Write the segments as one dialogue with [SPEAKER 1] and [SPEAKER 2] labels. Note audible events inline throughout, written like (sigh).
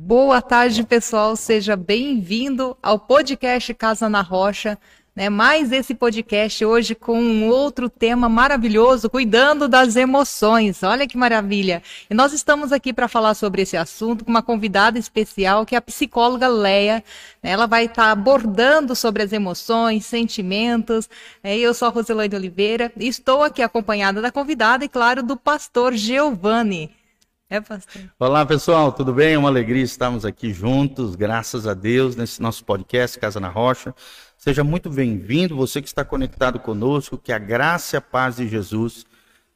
[SPEAKER 1] Boa tarde, pessoal. Seja bem-vindo ao podcast Casa na Rocha. Né? Mais esse podcast hoje com um outro tema maravilhoso, cuidando das emoções. Olha que maravilha. E nós estamos aqui para falar sobre esse assunto com uma convidada especial, que é a psicóloga Leia. Ela vai estar tá abordando sobre as emoções, sentimentos. É, eu sou a Roselaide Oliveira e estou aqui acompanhada da convidada e, claro, do pastor Giovanni.
[SPEAKER 2] É, pastor. Olá, pessoal, tudo bem? É uma alegria estarmos aqui juntos, graças a Deus, nesse nosso podcast Casa na Rocha. Seja muito bem-vindo, você que está conectado conosco, que a graça e a paz de Jesus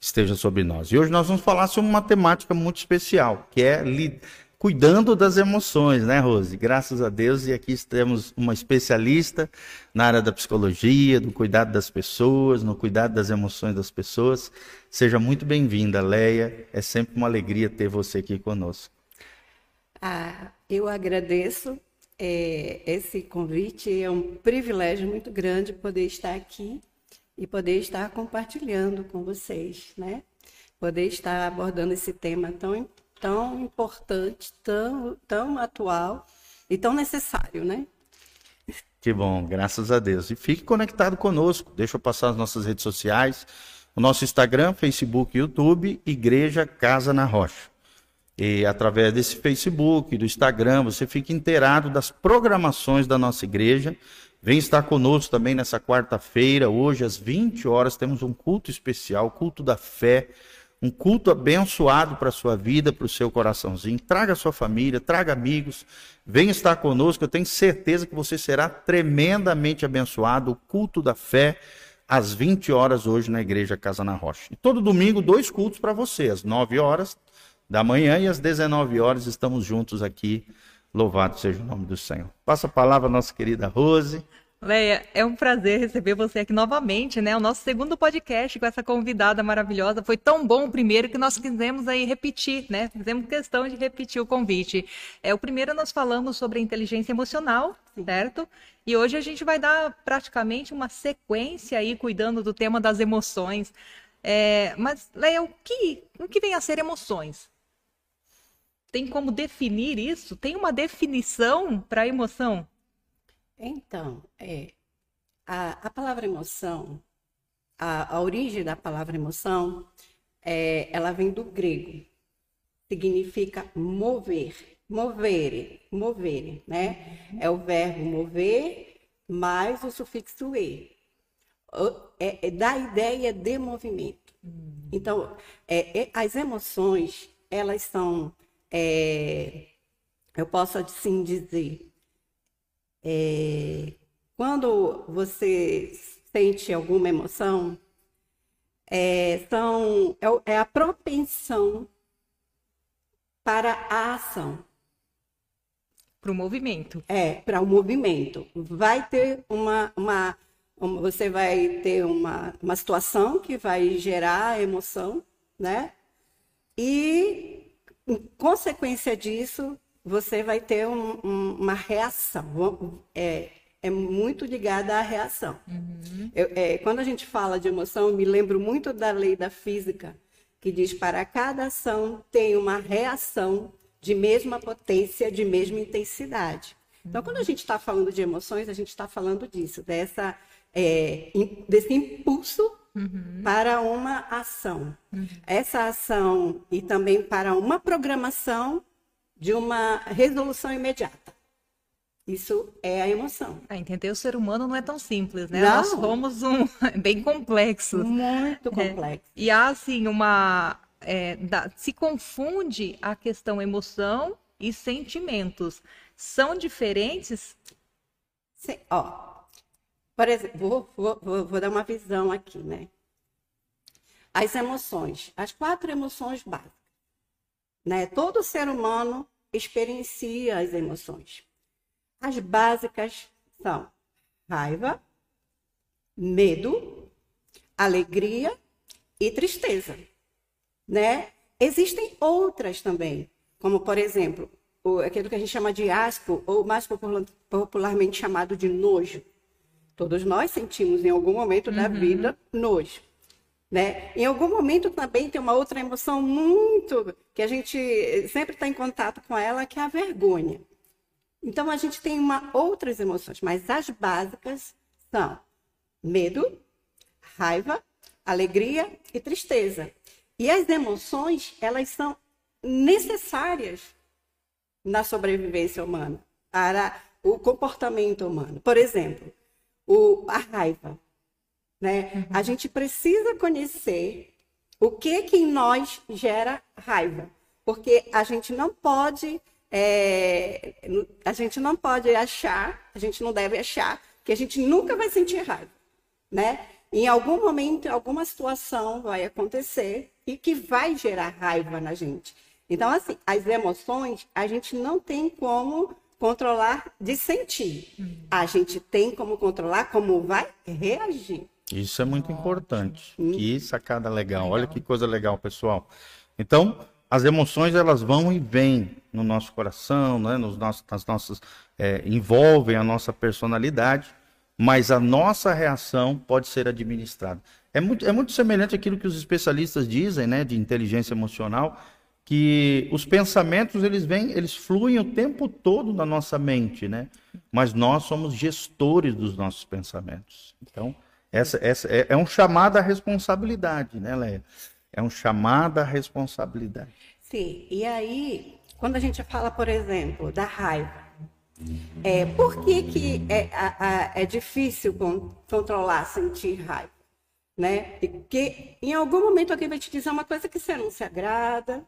[SPEAKER 2] esteja sobre nós. E hoje nós vamos falar sobre uma temática muito especial, que é cuidando das emoções, né, Rose? Graças a Deus, e aqui temos uma especialista na área da psicologia, do cuidado das pessoas, no cuidado das emoções das pessoas. Seja muito bem-vinda, Leia. É sempre uma alegria ter você aqui conosco.
[SPEAKER 3] Ah, eu agradeço é, esse convite. É um privilégio muito grande poder estar aqui e poder estar compartilhando com vocês, né? Poder estar abordando esse tema tão importante tão importante, tão, tão atual e tão necessário, né?
[SPEAKER 2] Que bom, graças a Deus. E fique conectado conosco. Deixa eu passar as nossas redes sociais. O nosso Instagram, Facebook, YouTube, Igreja Casa na Rocha. E através desse Facebook, do Instagram, você fica inteirado das programações da nossa igreja. Vem estar conosco também nessa quarta-feira, hoje às 20 horas, temos um culto especial, culto da fé um culto abençoado para a sua vida, para o seu coraçãozinho. Traga a sua família, traga amigos, venha estar conosco. Eu tenho certeza que você será tremendamente abençoado. O culto da fé, às 20 horas hoje na Igreja Casa na Rocha. E todo domingo, dois cultos para você, às 9 horas da manhã e às 19 horas estamos juntos aqui. Louvado seja o nome do Senhor. Passa a palavra à nossa querida Rose.
[SPEAKER 1] Leia, é um prazer receber você aqui novamente, né? O nosso segundo podcast com essa convidada maravilhosa. Foi tão bom o primeiro que nós quisemos aí repetir, né? Fizemos questão de repetir o convite. É, o primeiro nós falamos sobre a inteligência emocional, Sim. certo? E hoje a gente vai dar praticamente uma sequência aí cuidando do tema das emoções. É, mas, Leia, o que, o que vem a ser emoções? Tem como definir isso? Tem uma definição para emoção?
[SPEAKER 3] Então, é, a, a palavra emoção, a, a, origem da palavra emoção, é, ela vem do grego. Significa mover, mover, mover, né? É o verbo mover mais o sufixo e. É, é da ideia de movimento. Então, é, é, as emoções, elas são, é, eu posso assim dizer, é, quando você sente alguma emoção, é, são, é, é a propensão para a ação.
[SPEAKER 1] Para o movimento.
[SPEAKER 3] É, para o movimento. Vai ter uma, uma, uma, Você vai ter uma, uma situação que vai gerar emoção, né? E, em consequência disso, você vai ter um, um, uma reação. É, é muito ligada à reação. Uhum. Eu, é, quando a gente fala de emoção, me lembro muito da lei da física, que diz para cada ação tem uma reação de mesma potência, de mesma intensidade. Então, uhum. quando a gente está falando de emoções, a gente está falando disso, dessa, é, desse impulso uhum. para uma ação. Uhum. Essa ação e também para uma programação de uma resolução imediata. Isso é a emoção.
[SPEAKER 1] Ah, entender o ser humano não é tão simples, né? Não. Nós somos um (laughs) bem complexos.
[SPEAKER 3] Muito é. complexo.
[SPEAKER 1] É, e há assim uma é, da, se confunde a questão emoção e sentimentos. São diferentes?
[SPEAKER 3] Sim, ó. Por exemplo, vou, vou, vou, vou dar uma visão aqui, né? As emoções, as quatro emoções básicas. Né? Todo ser humano experiencia as emoções. As básicas são raiva, medo, alegria e tristeza, né? Existem outras também, como por exemplo, o, aquilo que a gente chama de asco, ou mais popularmente chamado de nojo. Todos nós sentimos em algum momento uhum. da vida nojo. Né? Em algum momento também tem uma outra emoção muito que a gente sempre está em contato com ela, que é a vergonha. Então a gente tem uma, outras emoções, mas as básicas são medo, raiva, alegria e tristeza. E as emoções, elas são necessárias na sobrevivência humana, para o comportamento humano. Por exemplo, o, a raiva. Né? Uhum. A gente precisa conhecer o que que em nós gera raiva, porque a gente não pode é, a gente não pode achar, a gente não deve achar que a gente nunca vai sentir raiva, né? Em algum momento, alguma situação vai acontecer e que vai gerar raiva na gente. Então, assim, as emoções a gente não tem como controlar de sentir. A gente tem como controlar como vai reagir.
[SPEAKER 2] Isso é muito importante. Hum. Que sacada legal. legal. Olha que coisa legal, pessoal. Então, as emoções elas vão e vêm no nosso coração, né? Nos nossos, nas nossas, é, envolvem a nossa personalidade mas a nossa reação pode ser administrada. É muito, é muito semelhante àquilo que os especialistas dizem, né, de inteligência emocional, que os pensamentos eles vêm, eles fluem o tempo todo na nossa mente, né? Mas nós somos gestores dos nossos pensamentos. Então, essa, essa é, é um chamado à responsabilidade, né, Leia? É um chamado à responsabilidade.
[SPEAKER 3] Sim. E aí, quando a gente fala, por exemplo, da raiva, é, por que, que é, a, a, é difícil controlar, sentir raiva? Né? Porque em algum momento alguém vai te dizer uma coisa que você não se agrada,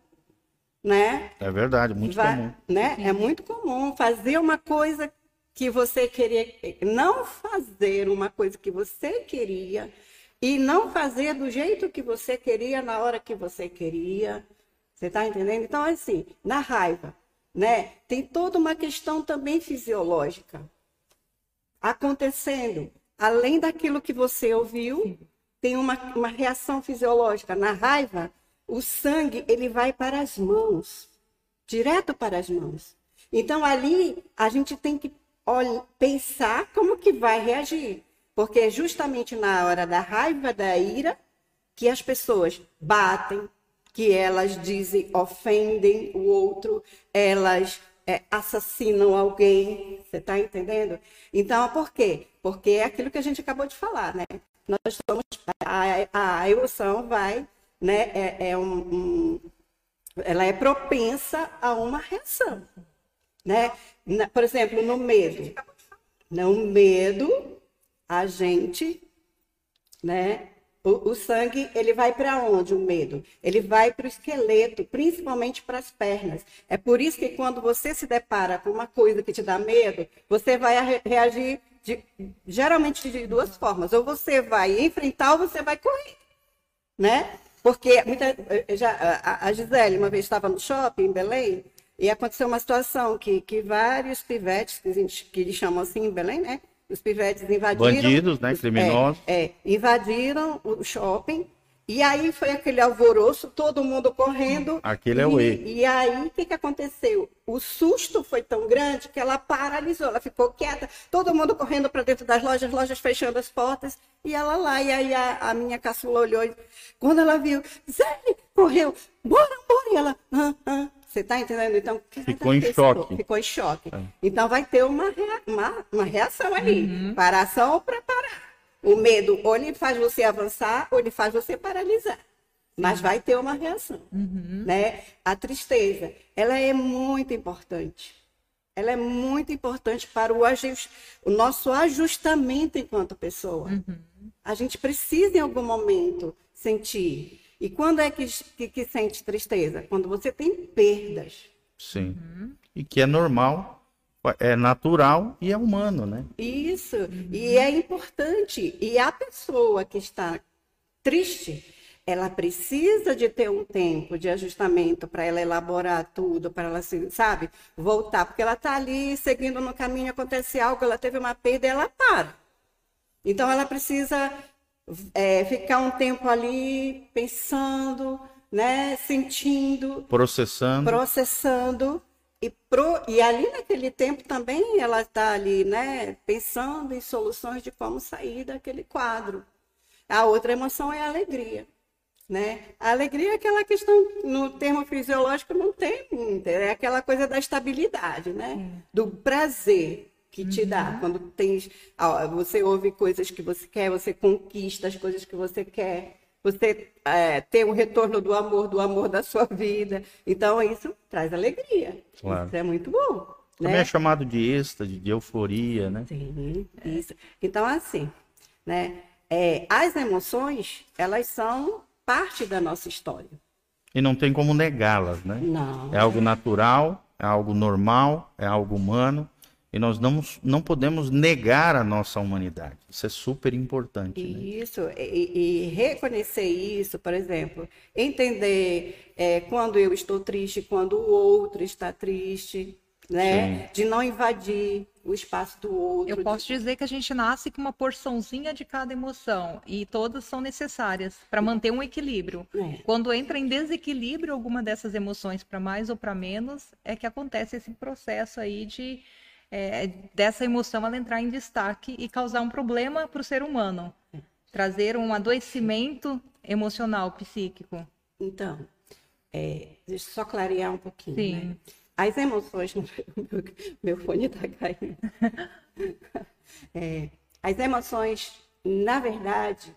[SPEAKER 3] né?
[SPEAKER 2] É verdade, muito vai, comum.
[SPEAKER 3] Né? É muito comum fazer uma coisa que você queria, não fazer uma coisa que você queria e não fazer do jeito que você queria na hora que você queria. Você está entendendo? Então, assim, na raiva, né? Tem toda uma questão também fisiológica acontecendo. Além daquilo que você ouviu, tem uma, uma reação fisiológica. Na raiva, o sangue ele vai para as mãos, direto para as mãos. Então ali a gente tem que pensar como que vai reagir, porque é justamente na hora da raiva, da ira, que as pessoas batem, que elas dizem, ofendem o outro, elas é, assassinam alguém, você está entendendo? Então, por quê? Porque é aquilo que a gente acabou de falar, né? Nós somos, a, a emoção vai, né, é, é um, um, ela é propensa a uma reação, né? Na, por exemplo, no medo. No medo, a gente, né, o, o sangue, ele vai para onde o medo? Ele vai para o esqueleto, principalmente para as pernas. É por isso que quando você se depara com uma coisa que te dá medo, você vai reagir de, geralmente de duas formas. Ou você vai enfrentar ou você vai correr, né? Porque muita, já, a, Gisele uma vez estava no shopping em Belém e aconteceu uma situação que, que vários pivetes, que, a gente, que eles chamam assim em Belém, né? Os pivetes invadiram.
[SPEAKER 2] Bandidos, né? Criminosos.
[SPEAKER 3] É, é, invadiram o shopping. E aí foi aquele alvoroço, todo mundo correndo.
[SPEAKER 2] Aquele é o
[SPEAKER 3] E, e aí, o que, que aconteceu? O susto foi tão grande que ela paralisou, ela ficou quieta, todo mundo correndo para dentro das lojas, lojas fechando as portas, e ela lá. E aí a, a minha caçula olhou, e, quando ela viu, Zé, correu, bora, bora, e ela, ah, ah, você está entendendo? Então,
[SPEAKER 2] ficou em choque.
[SPEAKER 3] Ficou em choque. É. Então, vai ter uma, rea uma, uma reação ali. Uhum. Para ação ou para parar. O medo, ou ele faz você avançar, ou ele faz você paralisar. Mas vai ter uma reação. Uhum. Né? A tristeza, ela é muito importante. Ela é muito importante para o, ajust... o nosso ajustamento enquanto pessoa. Uhum. A gente precisa, em algum momento, sentir e quando é que, que, que sente tristeza? Quando você tem perdas.
[SPEAKER 2] Sim. Uhum. E que é normal, é natural e é humano, né?
[SPEAKER 3] Isso. Uhum. E é importante. E a pessoa que está triste, ela precisa de ter um tempo de ajustamento para ela elaborar tudo, para ela, sabe, voltar. Porque ela está ali seguindo no caminho, acontece algo, ela teve uma perda e ela para. Então, ela precisa é, ficar um tempo ali pensando, né, sentindo,
[SPEAKER 2] processando,
[SPEAKER 3] processando e, pro, e ali naquele tempo também ela está ali, né, pensando em soluções de como sair daquele quadro. A outra emoção é a alegria. Né? A alegria é aquela questão, no termo fisiológico, não tem, é aquela coisa da estabilidade, né? Do prazer que te dá.
[SPEAKER 1] Uhum.
[SPEAKER 3] Quando tens, ó, você ouve coisas que você quer, você conquista as coisas que você quer, você é, tem um retorno do amor, do amor da sua vida. Então, isso traz alegria.
[SPEAKER 2] Claro.
[SPEAKER 3] Isso é muito bom.
[SPEAKER 2] Também
[SPEAKER 3] né?
[SPEAKER 2] é chamado de êxtase, de euforia, né?
[SPEAKER 3] Sim, isso. Então, assim, né? é, as emoções, elas são parte da nossa história.
[SPEAKER 2] E não tem como negá-las, né?
[SPEAKER 3] Não.
[SPEAKER 2] É algo natural, é algo normal, é algo humano. E nós não, não podemos negar a nossa humanidade. Isso é super importante. Né?
[SPEAKER 3] Isso, e, e reconhecer isso, por exemplo, entender é, quando eu estou triste, quando o outro está triste, né? De não invadir o espaço do outro.
[SPEAKER 1] Eu
[SPEAKER 3] de-
[SPEAKER 1] posso dizer que a gente nasce com uma porçãozinha de cada emoção e todas são necessárias para manter um equilíbrio.
[SPEAKER 3] É.
[SPEAKER 1] Quando entra em desequilíbrio alguma dessas emoções para mais ou para menos, é que acontece esse processo aí de é, dessa emoção ela entrar em destaque e causar um problema para o ser humano, trazer um adoecimento emocional, psíquico.
[SPEAKER 3] Então, é, deixa eu só clarear um pouquinho.
[SPEAKER 1] Sim.
[SPEAKER 3] né? As emoções. (laughs) Meu, meu fone está caindo. (laughs) É, as emoções, na verdade,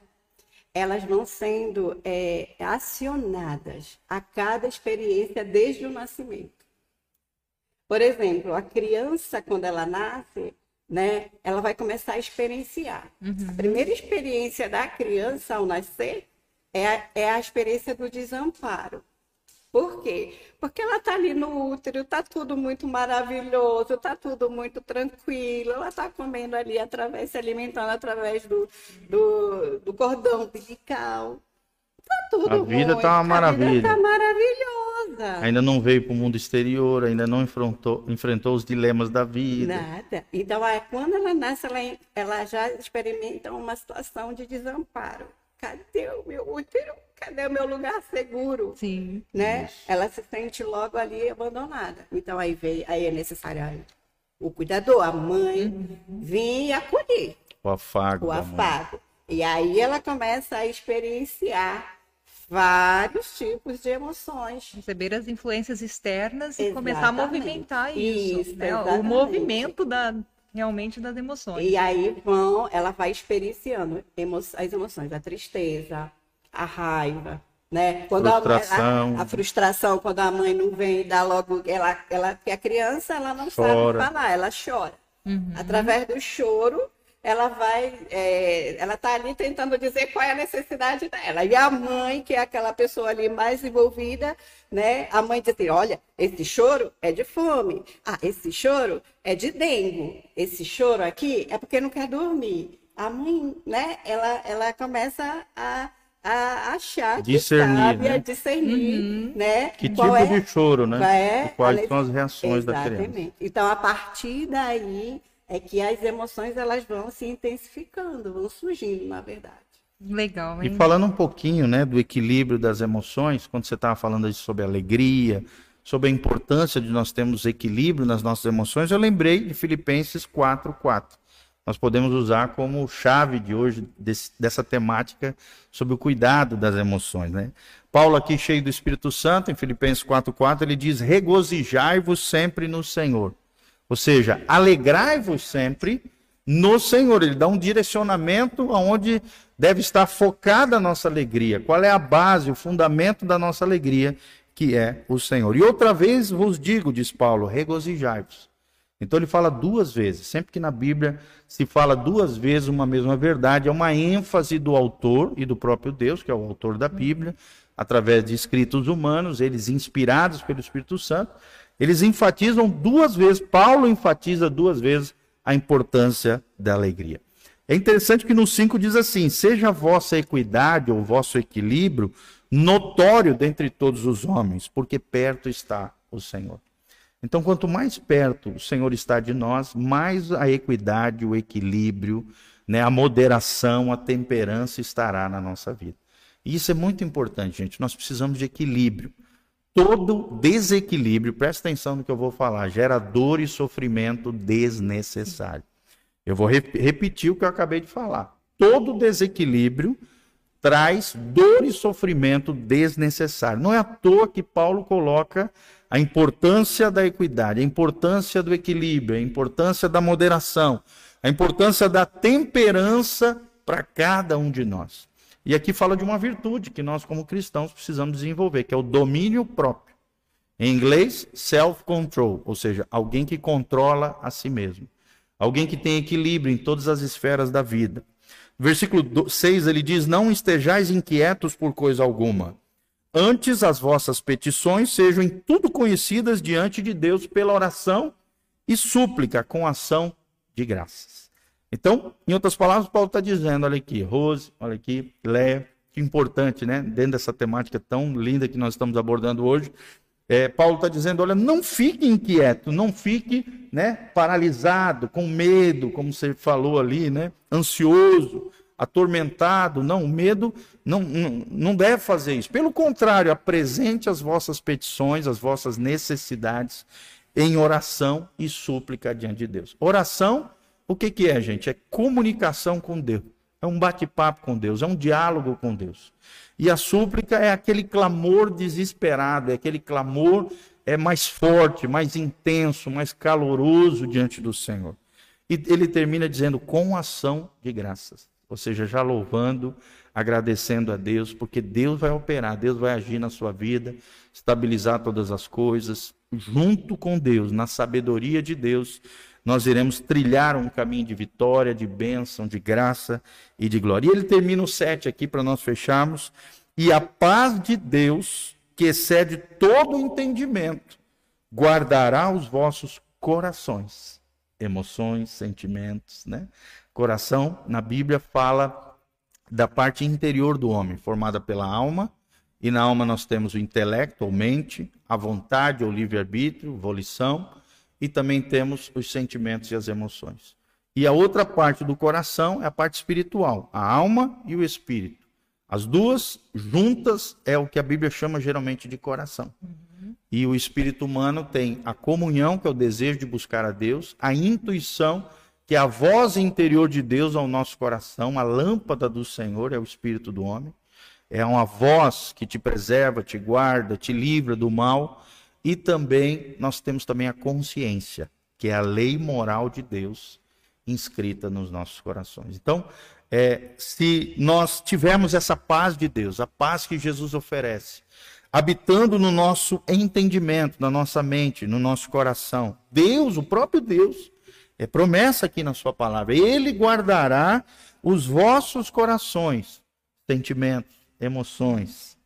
[SPEAKER 3] elas vão sendo é, acionadas a cada experiência desde o nascimento. Por exemplo, a criança, quando ela nasce, né, ela vai começar a experienciar. A primeira experiência da criança ao nascer é a, é a experiência do desamparo. Por quê? Porque ela está ali no útero, está tudo muito maravilhoso, está tudo muito tranquilo, ela está comendo ali, através, se alimentando através do, do, do cordão umbilical. Tá tudo
[SPEAKER 2] A vida
[SPEAKER 3] bom,
[SPEAKER 2] tá uma
[SPEAKER 3] A
[SPEAKER 2] maravilha.
[SPEAKER 3] vida está maravilhosa.
[SPEAKER 2] Ainda não veio para o mundo exterior, ainda não enfrentou, enfrentou os dilemas da vida.
[SPEAKER 3] Nada. Então, aí, quando ela nasce, ela, ela já experimenta uma situação de desamparo. Cadê o meu útero? Cadê o meu lugar seguro?
[SPEAKER 1] Sim.
[SPEAKER 3] Né? Ela se sente logo ali abandonada. Então, aí, veio, aí é necessário o cuidador, a mãe, vir e acolher
[SPEAKER 2] O afago.
[SPEAKER 3] o
[SPEAKER 2] da mãe.
[SPEAKER 3] afago. E aí ela começa a experienciar vários tipos de emoções.
[SPEAKER 1] Receber as influências externas e começar a
[SPEAKER 3] Exatamente.
[SPEAKER 1] movimentar isso,
[SPEAKER 3] Isso,
[SPEAKER 1] né? O
[SPEAKER 3] exatamente.
[SPEAKER 1] movimento da, realmente das emoções.
[SPEAKER 3] E aí vão, ela vai experienciando emo- as emoções, a tristeza, a raiva, né? Quando a-
[SPEAKER 2] Frustração.
[SPEAKER 3] A, a, frustração, quando a mãe não vem e dá logo, ela, ela, porque a criança ela não
[SPEAKER 2] Chora.
[SPEAKER 3] sabe falar, ela chora. Através do choro, ela vai, é, ela está ali tentando dizer qual é a necessidade dela. E a mãe, que é aquela pessoa ali mais envolvida, né? A mãe diz assim, olha, esse choro é de fome. Ah, esse choro é de dengue. Esse choro aqui é porque não quer dormir. A mãe, né? Ela, ela começa a, a achar
[SPEAKER 2] Discernir,
[SPEAKER 3] que sabe,
[SPEAKER 2] né?
[SPEAKER 3] a discernir, né?
[SPEAKER 2] Que
[SPEAKER 3] qual
[SPEAKER 2] tipo
[SPEAKER 3] é-
[SPEAKER 2] de choro, né?
[SPEAKER 3] é
[SPEAKER 2] quais são as reações da criança.
[SPEAKER 3] Exatamente. Então, a partir daí é que as emoções elas vão se intensificando, vão surgindo, na verdade.
[SPEAKER 1] Legal,
[SPEAKER 2] E
[SPEAKER 1] hein?
[SPEAKER 2] falando um pouquinho, né, do equilíbrio das emoções, quando você estava falando sobre alegria, sobre a importância de nós termos equilíbrio nas nossas emoções, eu lembrei de Filipenses 4:4. Nós podemos usar como chave de hoje desse- dessa temática sobre o cuidado das emoções, né? Paulo aqui cheio do Espírito Santo, em Filipenses 4:4, ele diz: "Regozijai-vos sempre no Senhor". Ou seja, alegrai-vos sempre no Senhor. Ele dá um direcionamento aonde deve estar focada a nossa alegria. Qual é a base, o fundamento da nossa alegria, que é o Senhor. E outra vez vos digo, diz Paulo, regozijai-vos. Então ele fala duas vezes. Sempre que na Bíblia se fala duas vezes uma mesma verdade, é uma ênfase do autor e do próprio Deus, que é o autor da Bíblia, através de escritos humanos, eles inspirados pelo Espírito Santo, eles enfatizam duas vezes, Paulo enfatiza duas vezes a importância da alegria. É interessante que no 5 diz assim: seja a vossa equidade ou vosso equilíbrio notório dentre todos os homens, porque perto está o Senhor. Então, quanto mais perto o Senhor está de nós, mais a equidade, o equilíbrio, né, a moderação, a temperança estará na nossa vida. E isso é muito importante, gente. Nós precisamos de equilíbrio. Todo desequilíbrio, presta atenção no que eu vou falar, gera dor e sofrimento desnecessário. Eu vou rep- repetir o que eu acabei de falar. Todo desequilíbrio traz dor e sofrimento desnecessário. Não é à toa que Paulo coloca a importância da equidade, a importância do equilíbrio, a importância da moderação, a importância da temperança para cada um de nós. E aqui fala de uma virtude que nós, como cristãos, precisamos desenvolver, que é o domínio próprio. Em inglês, self-control, ou seja, alguém que controla a si mesmo. Alguém que tem equilíbrio em todas as esferas da vida. Versículo 6 ele diz: Não estejais inquietos por coisa alguma. Antes as vossas petições sejam em tudo conhecidas diante de Deus pela oração e súplica com ação de graças. Então, em outras palavras, Paulo está dizendo: olha aqui, Rose, olha aqui, Léa, que importante, né? Dentro dessa temática tão linda que nós estamos abordando hoje, é, Paulo está dizendo: olha, não fique inquieto, não fique né, paralisado, com medo, como você falou ali, né, ansioso, atormentado. Não, o medo não, não, não deve fazer isso. Pelo contrário, apresente as vossas petições, as vossas necessidades em oração e súplica diante de Deus. Oração, o que, que é, gente? É comunicação com Deus. É um bate-papo com Deus, é um diálogo com Deus. E a súplica é aquele clamor desesperado, é aquele clamor é mais forte, mais intenso, mais caloroso diante do Senhor. E ele termina dizendo com ação de graças, ou seja, já louvando, agradecendo a Deus, porque Deus vai operar, Deus vai agir na sua vida, estabilizar todas as coisas, junto com Deus, na sabedoria de Deus, nós iremos trilhar um caminho de vitória, de bênção, de graça e de glória. E ele termina o 7 aqui para nós fecharmos. E a paz de Deus, que excede todo entendimento, guardará os vossos corações, emoções, sentimentos, né? Coração, na Bíblia, fala da parte interior do homem, formada pela alma, e na alma nós temos o intelecto, ou mente, a vontade, ou livre-arbítrio, volição, e também temos os sentimentos e as emoções. E a outra parte do coração é a parte espiritual, a alma e o espírito. As duas juntas é o que a Bíblia chama geralmente de coração. Uhum. E o espírito humano tem a comunhão, que é o desejo de buscar a Deus, a intuição, que é a voz interior de Deus ao nosso coração, a lâmpada do Senhor é o espírito do homem. É uma voz que te preserva, te guarda, te livra do mal. E também nós temos também a consciência, que é a lei moral de Deus inscrita nos nossos corações. Então, é, se nós tivermos essa paz de Deus, a paz que Jesus oferece, habitando no nosso entendimento, na nossa mente, no nosso coração, Deus, o próprio Deus, é promessa aqui na sua palavra, ele guardará os vossos corações, sentimentos, emoções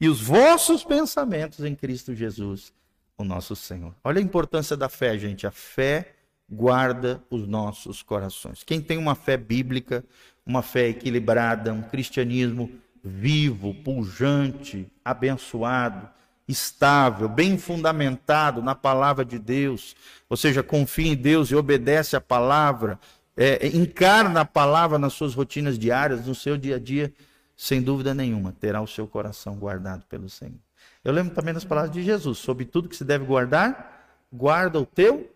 [SPEAKER 2] e os vossos pensamentos em Cristo Jesus o nosso Senhor. Olha a importância da fé, gente. A fé guarda os nossos corações. Quem tem uma fé bíblica, uma fé equilibrada, um cristianismo vivo, pujante, abençoado, estável, bem fundamentado na palavra de Deus, ou seja, confia em Deus e obedece a palavra, é, encarna a palavra nas suas rotinas diárias, no seu dia a dia, sem dúvida nenhuma, terá o seu coração guardado pelo Senhor. Eu lembro também das palavras de Jesus: sobre tudo que se deve guardar, guarda o teu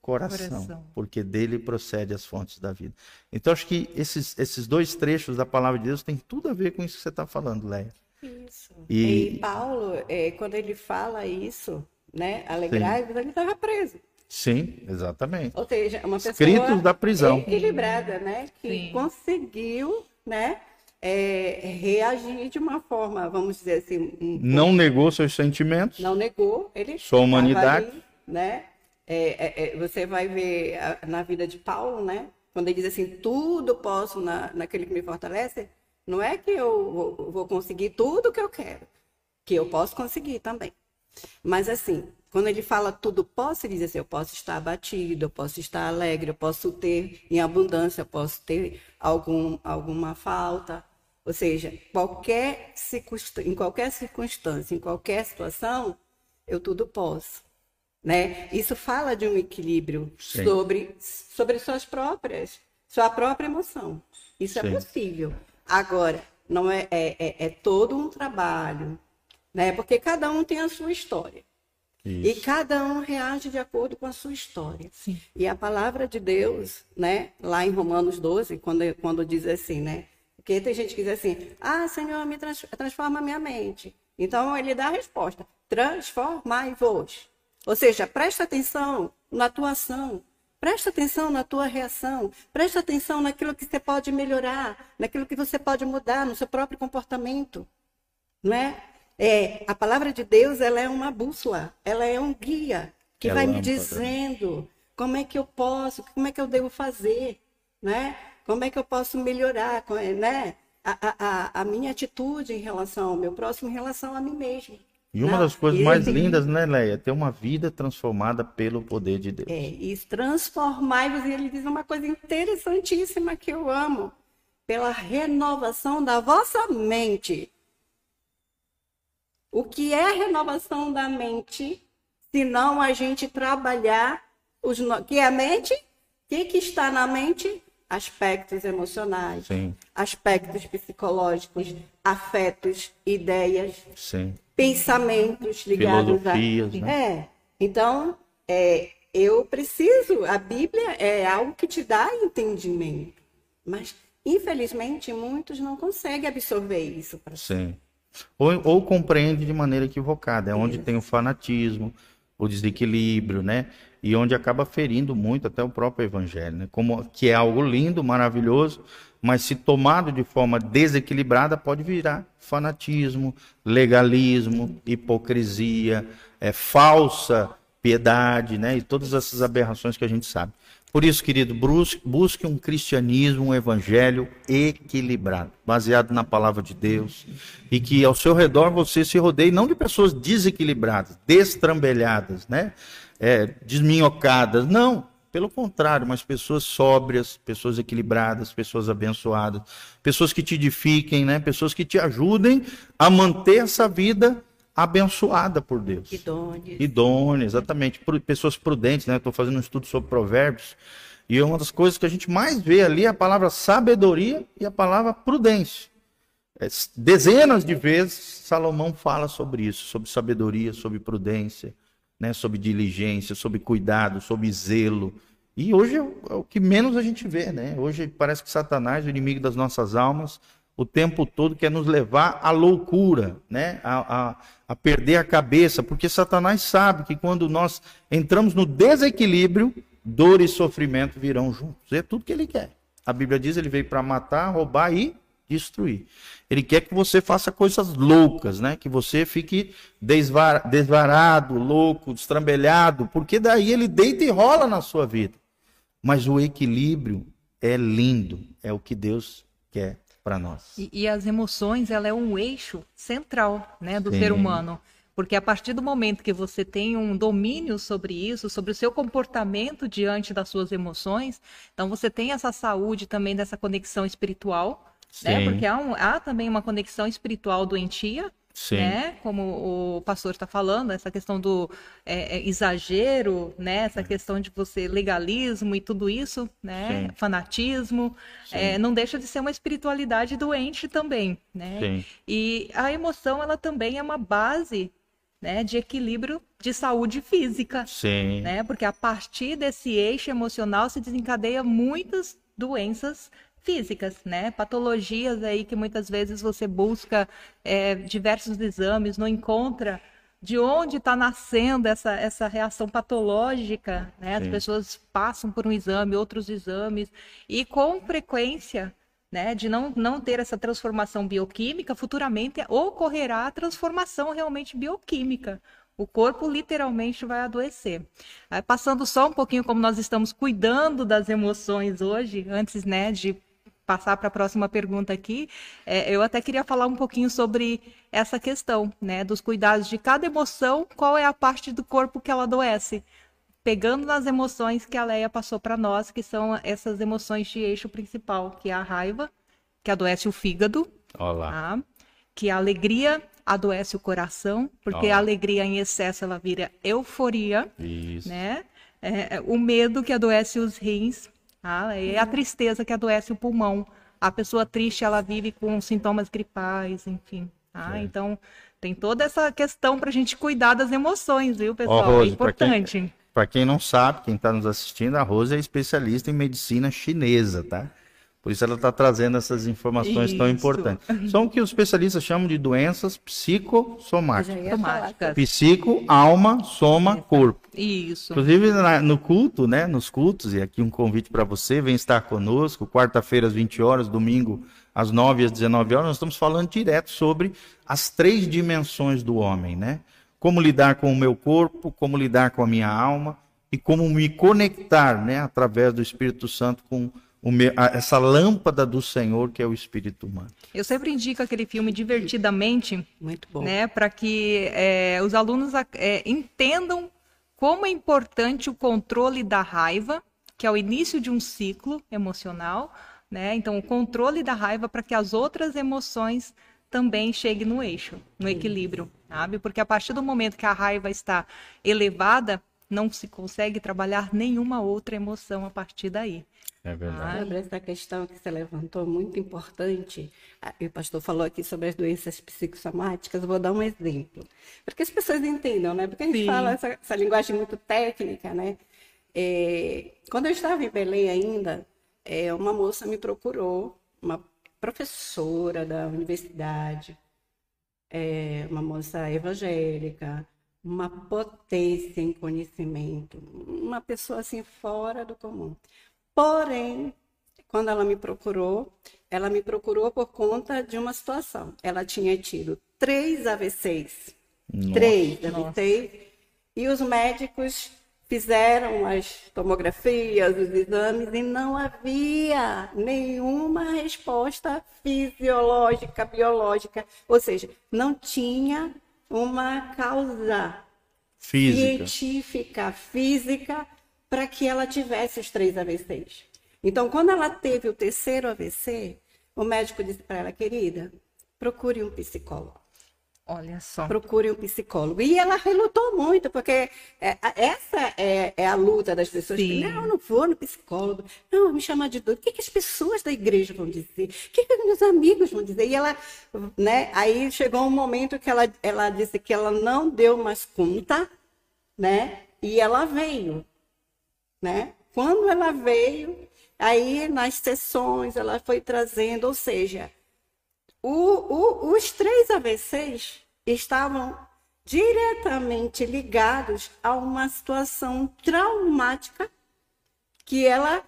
[SPEAKER 2] coração, coração, porque dele procede as fontes da vida. Então, acho que esses, esses dois trechos da palavra de Deus têm tudo a ver com isso que você está falando, Leia.
[SPEAKER 3] Isso. E, e Paulo, é, quando ele fala isso, né, alegrar, ele estava preso.
[SPEAKER 2] Sim, exatamente.
[SPEAKER 3] Ou seja, uma pessoa
[SPEAKER 2] Escritos da prisão.
[SPEAKER 3] equilibrada, né, que Sim. conseguiu, né, é, reagir de uma forma, vamos dizer assim. Um
[SPEAKER 2] não negou seus sentimentos.
[SPEAKER 3] Não negou, ele.
[SPEAKER 2] Sua humanidade. Ali,
[SPEAKER 3] né? É, é, é, você vai ver a, na vida de Paulo, né? Quando ele diz assim, tudo posso na, naquele que me fortalece, não é que eu vou, vou conseguir tudo que eu quero, que eu posso conseguir também. Mas assim, quando ele fala tudo posso, ele diz assim, eu posso estar abatido, eu posso estar alegre, eu posso ter em abundância, eu posso ter algum, alguma falta, ou seja, qualquer em qualquer circunstância, em qualquer situação, eu tudo posso. Né? Isso fala de um equilíbrio sobre, sobre suas próprias, sua própria emoção. Isso é Sim. é possível. Agora, não é, é, é, é, todo um trabalho, né? Porque cada um tem a sua história. Isso. E cada um reage de acordo com a sua história. Sim. E a palavra de Deus, né, lá em Romanos 12, quando, quando diz assim, né? Porque tem gente que diz assim: Ah, Senhor, me trans transforma a minha mente. Então ele dá a resposta: Transformai-vos. Ou seja, presta atenção na tua ação, presta atenção na tua reação, presta atenção naquilo que você pode melhorar, naquilo que você pode mudar no seu próprio comportamento. Não é? É, a palavra de Deus ela é uma bússola, ela é um guia que é vai lâmpada. me dizendo como é que eu posso, como é que eu devo fazer, né? Como é que eu posso melhorar, né? A, a, a minha atitude em relação ao meu próximo, em relação a mim mesmo.
[SPEAKER 2] E uma Não, das coisas mais lindas, né, Leia? É ter uma vida transformada pelo poder de Deus.
[SPEAKER 3] É, e transformar, e ele diz uma coisa interessantíssima que eu amo, pela renovação da vossa mente. O que é renovação da mente, se não a gente trabalhar os que é a mente? O que, que está na mente? Aspectos emocionais, Sim. aspectos psicológicos, afetos, ideias, Sim. pensamentos ligados a. Né? É. Então, é, eu preciso. A Bíblia é algo que te dá entendimento, mas infelizmente muitos não conseguem absorver isso para
[SPEAKER 2] Sim. Si. Ou, ou compreende de maneira equivocada, é onde tem o fanatismo, o desequilíbrio, né? E onde acaba ferindo muito até o próprio evangelho, né? Como que é algo lindo, maravilhoso, mas se tomado de forma desequilibrada pode virar fanatismo, legalismo, hipocrisia, é falsa piedade, né? E todas essas aberrações que a gente sabe. Por isso, querido, busque um cristianismo, um evangelho equilibrado, baseado na palavra de Deus, e que ao seu redor você se rodeie não de pessoas desequilibradas, destrambelhadas, né? É, desminhocadas, não, pelo contrário, mas pessoas sóbrias, pessoas equilibradas, pessoas abençoadas, pessoas que te edifiquem, né? Pessoas que te ajudem a manter essa vida abençoada por Deus.
[SPEAKER 3] Idôneas.
[SPEAKER 2] Idôneas, exatamente. Pessoas prudentes, né? Estou fazendo um estudo sobre provérbios. E uma das coisas que a gente mais vê ali é a palavra sabedoria e a palavra prudência. É, dezenas de vezes Salomão fala sobre isso, sobre sabedoria, sobre prudência, né? sobre diligência, sobre cuidado, sobre zelo. E hoje é o que menos a gente vê, né? Hoje parece que Satanás, o inimigo das nossas almas, o tempo todo quer nos levar à loucura, né? A, a, a, perder a cabeça, porque Satanás sabe que quando nós entramos no desequilíbrio, dor e sofrimento virão juntos. É tudo que ele quer. A Bíblia diz ele veio para matar, roubar e destruir. Ele quer que você faça coisas loucas, né? Que você fique desvar, desvarado, louco, destrambelhado, porque daí ele deita e rola na sua vida. Mas o equilíbrio é lindo, é o que Deus quer para nós.
[SPEAKER 1] E, e, as emoções, ela é um eixo central, né, do Sim. ser humano. Porque a partir do momento que você tem um domínio sobre isso, sobre o seu comportamento diante das suas emoções, então você tem essa saúde também dessa conexão espiritual, né? Porque há, um, há também uma conexão espiritual doentia, Sim. né? Como o pastor está falando, essa questão do é, é, exagero, né? Essa questão de você legalismo e tudo isso, né? Sim. Fanatismo, é, não deixa de ser uma espiritualidade doente também, né? Sim. E a emoção, ela também é uma base né, de equilíbrio de saúde física. Sim. Né? Porque a partir desse eixo emocional se desencadeia muitas doenças físicas, né? Patologias aí que muitas vezes você busca é, diversos exames, não encontra de onde está nascendo essa, essa reação patológica, né? As pessoas passam por um exame, outros exames, e com frequência, né, de não, não ter essa transformação bioquímica, futuramente ocorrerá a transformação realmente bioquímica. O corpo literalmente vai adoecer. Aí, passando só um pouquinho como nós estamos cuidando das emoções hoje, antes né, de passar para a próxima pergunta aqui, é, eu até queria falar um pouquinho sobre essa questão, né, dos cuidados de cada emoção, qual é a parte do corpo que ela adoece, pegando nas emoções que a Leia passou para nós, que são essas emoções de eixo principal, que é a raiva, que adoece o fígado, tá? que a alegria adoece o coração, porque Olá. a alegria em excesso ela vira euforia, Isso. né? É, o medo que adoece os rins, ah, é a tristeza que adoece o pulmão. A pessoa triste, ela vive com sintomas gripais, enfim. Ah, Então, tem toda essa questão para a gente cuidar das emoções, viu, pessoal? Oh, Rose, é importante.
[SPEAKER 2] Para quem, quem, não sabe, quem está nos assistindo, a Rose é especialista em medicina chinesa, tá? Por isso ela está trazendo essas informações tão
[SPEAKER 1] Isso.
[SPEAKER 2] importantes. São o que os especialistas chamam de doenças psicossomáticas. Psico, alma, soma, corpo.
[SPEAKER 1] Isso.
[SPEAKER 2] Inclusive na- no culto, né? Nos cultos, e aqui um convite para você, vem estar conosco, quarta-feira às 20 horas, domingo às 9 às 19 horas, nós estamos falando direto sobre as três dimensões do homem, né? Como lidar com o meu corpo, como lidar com a minha alma e como me conectar, né, através do Espírito Santo com meu- a- essa lâmpada do Senhor que é o Espírito humano.
[SPEAKER 1] Eu sempre indico aquele filme Divertidamente,
[SPEAKER 3] Muito bom.
[SPEAKER 1] né, para que é, os alunos é, entendam como é importante o controle da raiva, que é o início de um ciclo emocional, né? Então, o controle da raiva para que as outras emoções também cheguem no eixo, no equilíbrio, sabe? Porque a partir do momento que a raiva está elevada, não se consegue trabalhar nenhuma outra emoção a partir daí.
[SPEAKER 2] É
[SPEAKER 1] verdade.
[SPEAKER 3] Sobre essa questão que você levantou, muito importante, ah, e o pastor falou aqui sobre as doenças psicossomáticas, vou dar um exemplo. Para que as pessoas entendam, né? Porque a gente
[SPEAKER 1] Sim.
[SPEAKER 3] fala essa, essa linguagem muito técnica, né? É, quando eu estava em Belém ainda, é, uma moça me procurou, uma professora da universidade, é, uma moça evangélica, uma potência em conhecimento, uma pessoa assim fora do comum. Porém, quando ela me procurou, ela me procurou por conta de uma situação. Ela tinha tido três AVCs,
[SPEAKER 2] Nossa.
[SPEAKER 3] três
[SPEAKER 1] Nossa.
[SPEAKER 3] AVCs, e os médicos fizeram as tomografias, os exames, e não havia nenhuma resposta fisiológica, biológica, ou seja, não tinha uma causa
[SPEAKER 2] Física.
[SPEAKER 3] científica, física, para que ela tivesse os três AVCs. Então, quando ela teve o terceiro AVC, o médico disse para ela, querida, procure um psicólogo.
[SPEAKER 1] Olha só.
[SPEAKER 3] Procure um psicólogo. E ela relutou muito, porque é, essa é, é a luta das pessoas.
[SPEAKER 1] Sim.
[SPEAKER 3] Não, eu não vou no psicólogo. Não, me chamar de doido. O que, que as pessoas da igreja vão dizer? O que, que os meus amigos vão dizer? E ela, né? Aí chegou um momento que ela, ela disse que ela não deu mais conta, né? E ela veio, né? Quando ela veio, aí nas sessões ela foi trazendo, ou seja, o- o- os três AVCs estavam diretamente ligados a uma situação traumática que ela,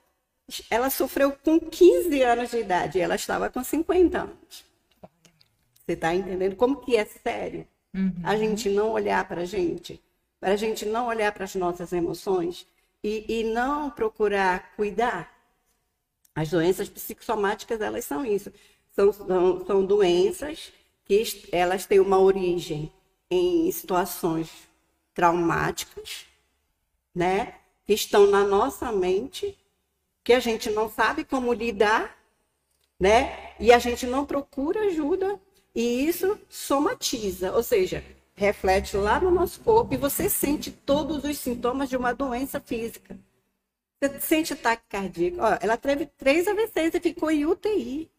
[SPEAKER 3] ela sofreu com 15 anos de idade, ela estava com 50 anos. Você está entendendo como que é sério? A gente não olhar para a gente, para a gente não olhar para as nossas emoções e, e não procurar cuidar. As doenças psicossomáticas, elas são isso. São, são, são doenças que elas têm uma origem em situações traumáticas, né? Que estão na nossa mente, que a gente não sabe como lidar, né? E a gente não procura ajuda e isso somatiza, ou seja, reflete lá no nosso corpo e você sente todos os sintomas de uma doença física. Você sente ataque cardíaco. Ó, ela teve três AVCs e ficou em UTI.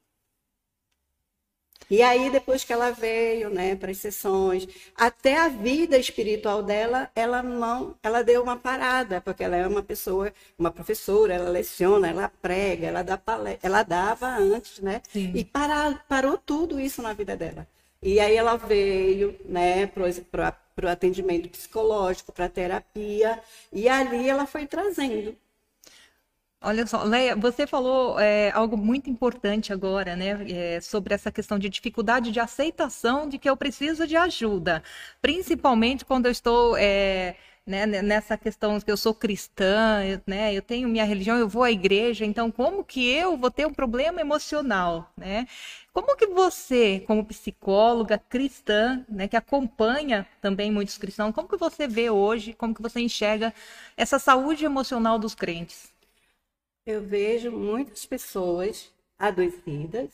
[SPEAKER 3] E aí, depois que ela veio, né, para as sessões, até a vida espiritual dela, ela não, ela deu uma parada, porque ela é uma pessoa, uma professora, ela leciona, ela prega, ela dá palestra, ela dava antes, né?
[SPEAKER 1] Sim.
[SPEAKER 3] E para, parou tudo isso na vida dela. E aí ela veio, né, para o atendimento psicológico, para terapia, e ali ela foi trazendo.
[SPEAKER 1] Olha só, Leia, você falou é, algo muito importante agora, né? é, sobre essa questão de dificuldade de aceitação de que eu preciso de ajuda. Principalmente quando eu estou é, né, nessa questão que eu sou cristã, eu, né? Eu tenho minha religião, eu vou à igreja, então como que eu vou ter um problema emocional, né? Como que você, como psicóloga cristã, né, que acompanha também muitos cristãos, como que você vê hoje, como que você enxerga essa saúde emocional dos crentes?
[SPEAKER 3] Eu vejo muitas pessoas adoecidas,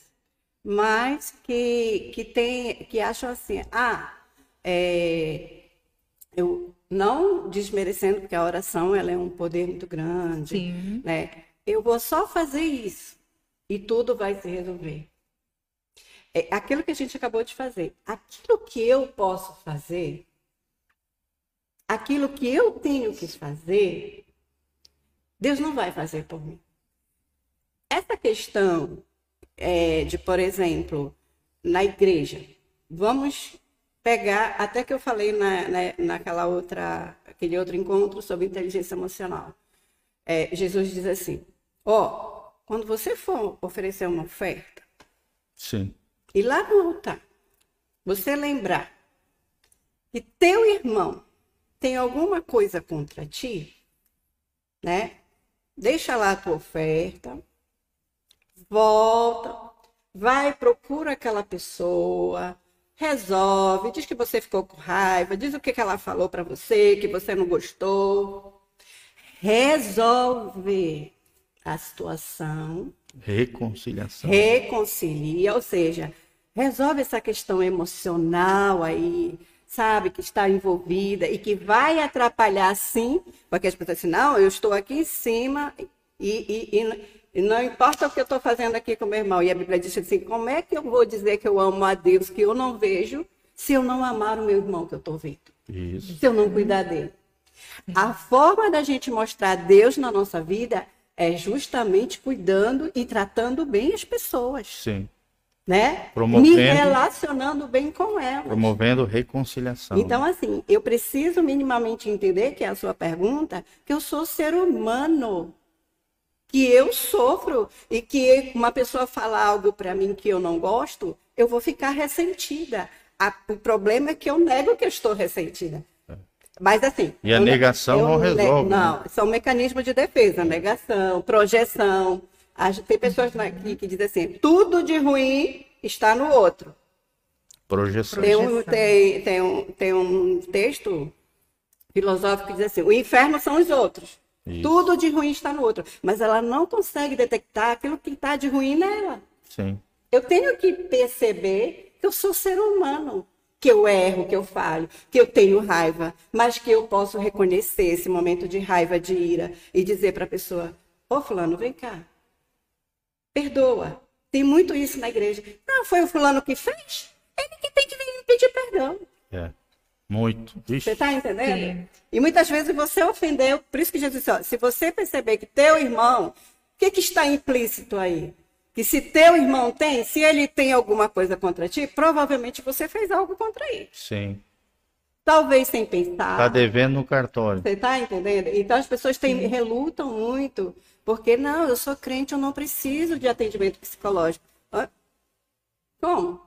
[SPEAKER 3] mas que, que, tem, que acham assim, ah, é, eu não desmerecendo, porque a oração ela é um poder muito grande,
[SPEAKER 1] Sim.
[SPEAKER 3] né? Eu vou só fazer isso e tudo vai se resolver. É aquilo que a gente acabou de fazer. Aquilo que eu posso fazer, aquilo que eu tenho que fazer, Deus não vai fazer por mim. essa questão é, de, por exemplo, na igreja, vamos pegar, até que eu falei na, na, naquela outra, aquele outro encontro sobre inteligência emocional. É, Jesus diz assim: ó, oh, quando você for oferecer uma oferta,
[SPEAKER 2] Sim.
[SPEAKER 3] e lá no altar, você lembrar que teu irmão tem alguma coisa contra ti, né? Deixa lá a tua oferta, volta, vai, procura aquela pessoa, resolve, diz que você ficou com raiva, diz o que, que ela falou para você, que você não gostou. Resolve a situação.
[SPEAKER 2] Reconciliação.
[SPEAKER 3] Reconcilia, ou seja, resolve essa questão emocional aí, sabe, que está envolvida e que vai atrapalhar sim, porque as pessoas assim, não, eu estou aqui em cima e, e, e, e não importa o que eu estou fazendo aqui com meu irmão. E a Bíblia diz assim, como é que eu vou dizer que eu amo a Deus que eu não vejo se eu não amar o meu irmão que eu estou vendo?
[SPEAKER 2] Isso.
[SPEAKER 3] Se eu não cuidar dele. A forma da gente mostrar Deus na nossa vida é justamente cuidando e tratando bem as pessoas.
[SPEAKER 2] Sim.
[SPEAKER 3] Né?
[SPEAKER 2] Promovendo,
[SPEAKER 3] Me relacionando bem com elas.
[SPEAKER 2] Promovendo reconciliação.
[SPEAKER 3] Então, assim, eu preciso minimamente entender que é a sua pergunta, que eu sou ser humano, que eu sofro e que uma pessoa fala algo para mim que eu não gosto, eu vou ficar ressentida. A, o problema é que eu nego que eu estou ressentida. Mas assim.
[SPEAKER 2] E a negação não resolve.
[SPEAKER 3] Não, né? são mecanismos de defesa, negação, projeção. Tem pessoas aqui que dizem assim: tudo de ruim está no outro.
[SPEAKER 2] Projeção.
[SPEAKER 3] Tem um, tem, tem um, tem um texto filosófico que diz assim: o inferno são os outros. Isso. Tudo de ruim está no outro. Mas ela não consegue detectar aquilo que está de ruim nela.
[SPEAKER 2] Sim.
[SPEAKER 3] Eu tenho que perceber que eu sou ser humano que eu erro, que eu falho, que eu tenho raiva, mas que eu posso reconhecer esse momento de raiva, de ira e dizer para a pessoa: Ô, oh, Fulano, vem cá, perdoa. Tem muito isso na igreja. Não, foi o Fulano que fez? Ele que tem que vir pedir perdão.
[SPEAKER 2] É. Muito.
[SPEAKER 3] Ixi. Você está entendendo? Sim. E muitas vezes você ofendeu, por isso que Jesus disse: ó, se você perceber que teu irmão, o que, que está implícito aí? que se teu irmão tem, se ele tem alguma coisa contra ti, provavelmente você fez algo contra ele.
[SPEAKER 2] Sim.
[SPEAKER 3] Talvez sem pensar.
[SPEAKER 2] Está devendo no cartório.
[SPEAKER 3] Você está entendendo? Então as pessoas têm, relutam muito, porque não, eu sou crente, eu não preciso de atendimento psicológico. Como?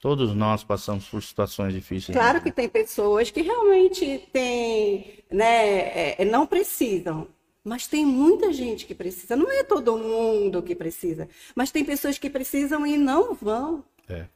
[SPEAKER 2] Todos nós passamos por situações difíceis.
[SPEAKER 3] Claro que tem pessoas que realmente têm, né, é, não precisam, mas tem muita gente que precisa. Não é todo mundo que precisa. Mas tem pessoas que precisam e não vão.
[SPEAKER 2] É.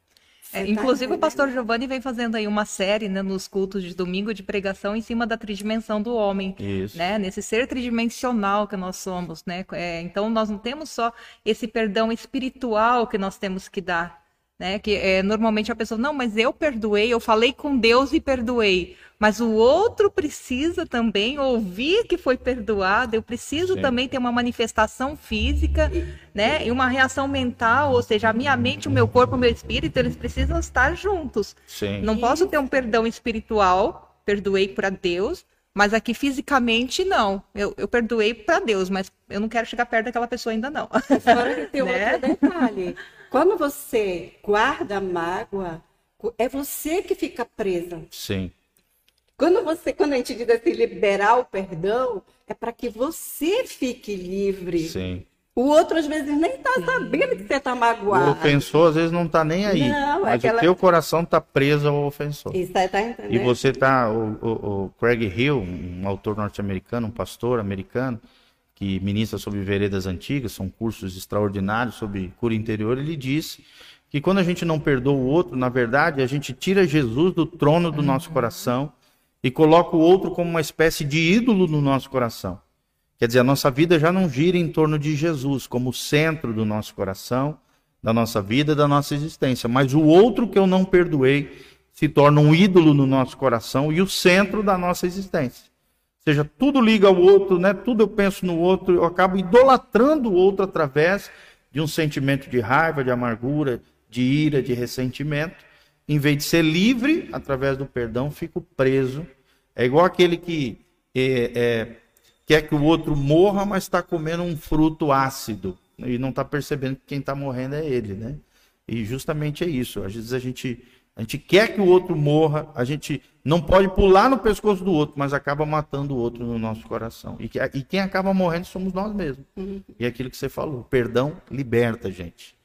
[SPEAKER 1] É, inclusive, o pastor Giovanni vem fazendo aí uma série né, nos cultos de domingo de pregação em cima da tridimensão do homem.
[SPEAKER 2] Isso.
[SPEAKER 1] Né, nesse ser tridimensional que nós somos. Né? É, então, nós não temos só esse perdão espiritual que nós temos que dar. Né? Que é, normalmente a pessoa, não, mas eu perdoei, eu falei com Deus e perdoei. Mas o outro precisa também ouvir que foi perdoado, eu preciso Sim. também ter uma manifestação física, né? E uma reação mental, ou seja, a minha mente, o meu corpo, o meu espírito, eles precisam estar juntos.
[SPEAKER 2] Sim.
[SPEAKER 1] Não posso ter um perdão espiritual, perdoei para Deus, mas aqui fisicamente não. Eu, eu perdoei para Deus, mas eu não quero chegar perto daquela pessoa ainda não.
[SPEAKER 3] Fora que tem (laughs) né? outro detalhe. Quando você guarda mágoa, é você que fica presa.
[SPEAKER 2] Sim.
[SPEAKER 3] Quando você, quando a gente diz assim, liberar o perdão, é para que você fique livre.
[SPEAKER 2] Sim.
[SPEAKER 3] O outro, às vezes, nem está sabendo que você está magoado.
[SPEAKER 2] O ofensor, às vezes, não está nem aí. Não, mas aquela... o teu coração está preso ao ofensor.
[SPEAKER 3] Isso aí tá entendendo.
[SPEAKER 2] E você está... O, o, o, Craig Hill, um autor norte-americano, um pastor americano, que ministra sobre veredas antigas, são cursos extraordinários sobre cura interior, ele disse que quando a gente não perdoa o outro, na verdade, a gente tira Jesus do trono do nosso coração e coloca o outro como uma espécie de ídolo no nosso coração. Quer dizer, a nossa vida já não gira em torno de Jesus como centro do nosso coração, da nossa vida, da nossa existência, mas o outro que eu não perdoei se torna um ídolo no nosso coração e o centro da nossa existência. Ou seja, tudo liga ao outro, né? Tudo eu penso no outro, eu acabo idolatrando o outro através de um sentimento de raiva, de amargura, de ira, de ressentimento em vez de ser livre através do perdão, fico preso. É igual aquele que é, é, quer que o outro morra, mas está comendo um fruto ácido. e não está percebendo que quem está morrendo é ele, né? E justamente é isso. Às vezes a gente, a gente quer que o outro morra, a gente não pode pular no pescoço do outro, mas acaba matando o outro no nosso coração. E, e quem acaba morrendo somos nós mesmos. Uhum. E é aquilo que você falou, perdão liberta, gente.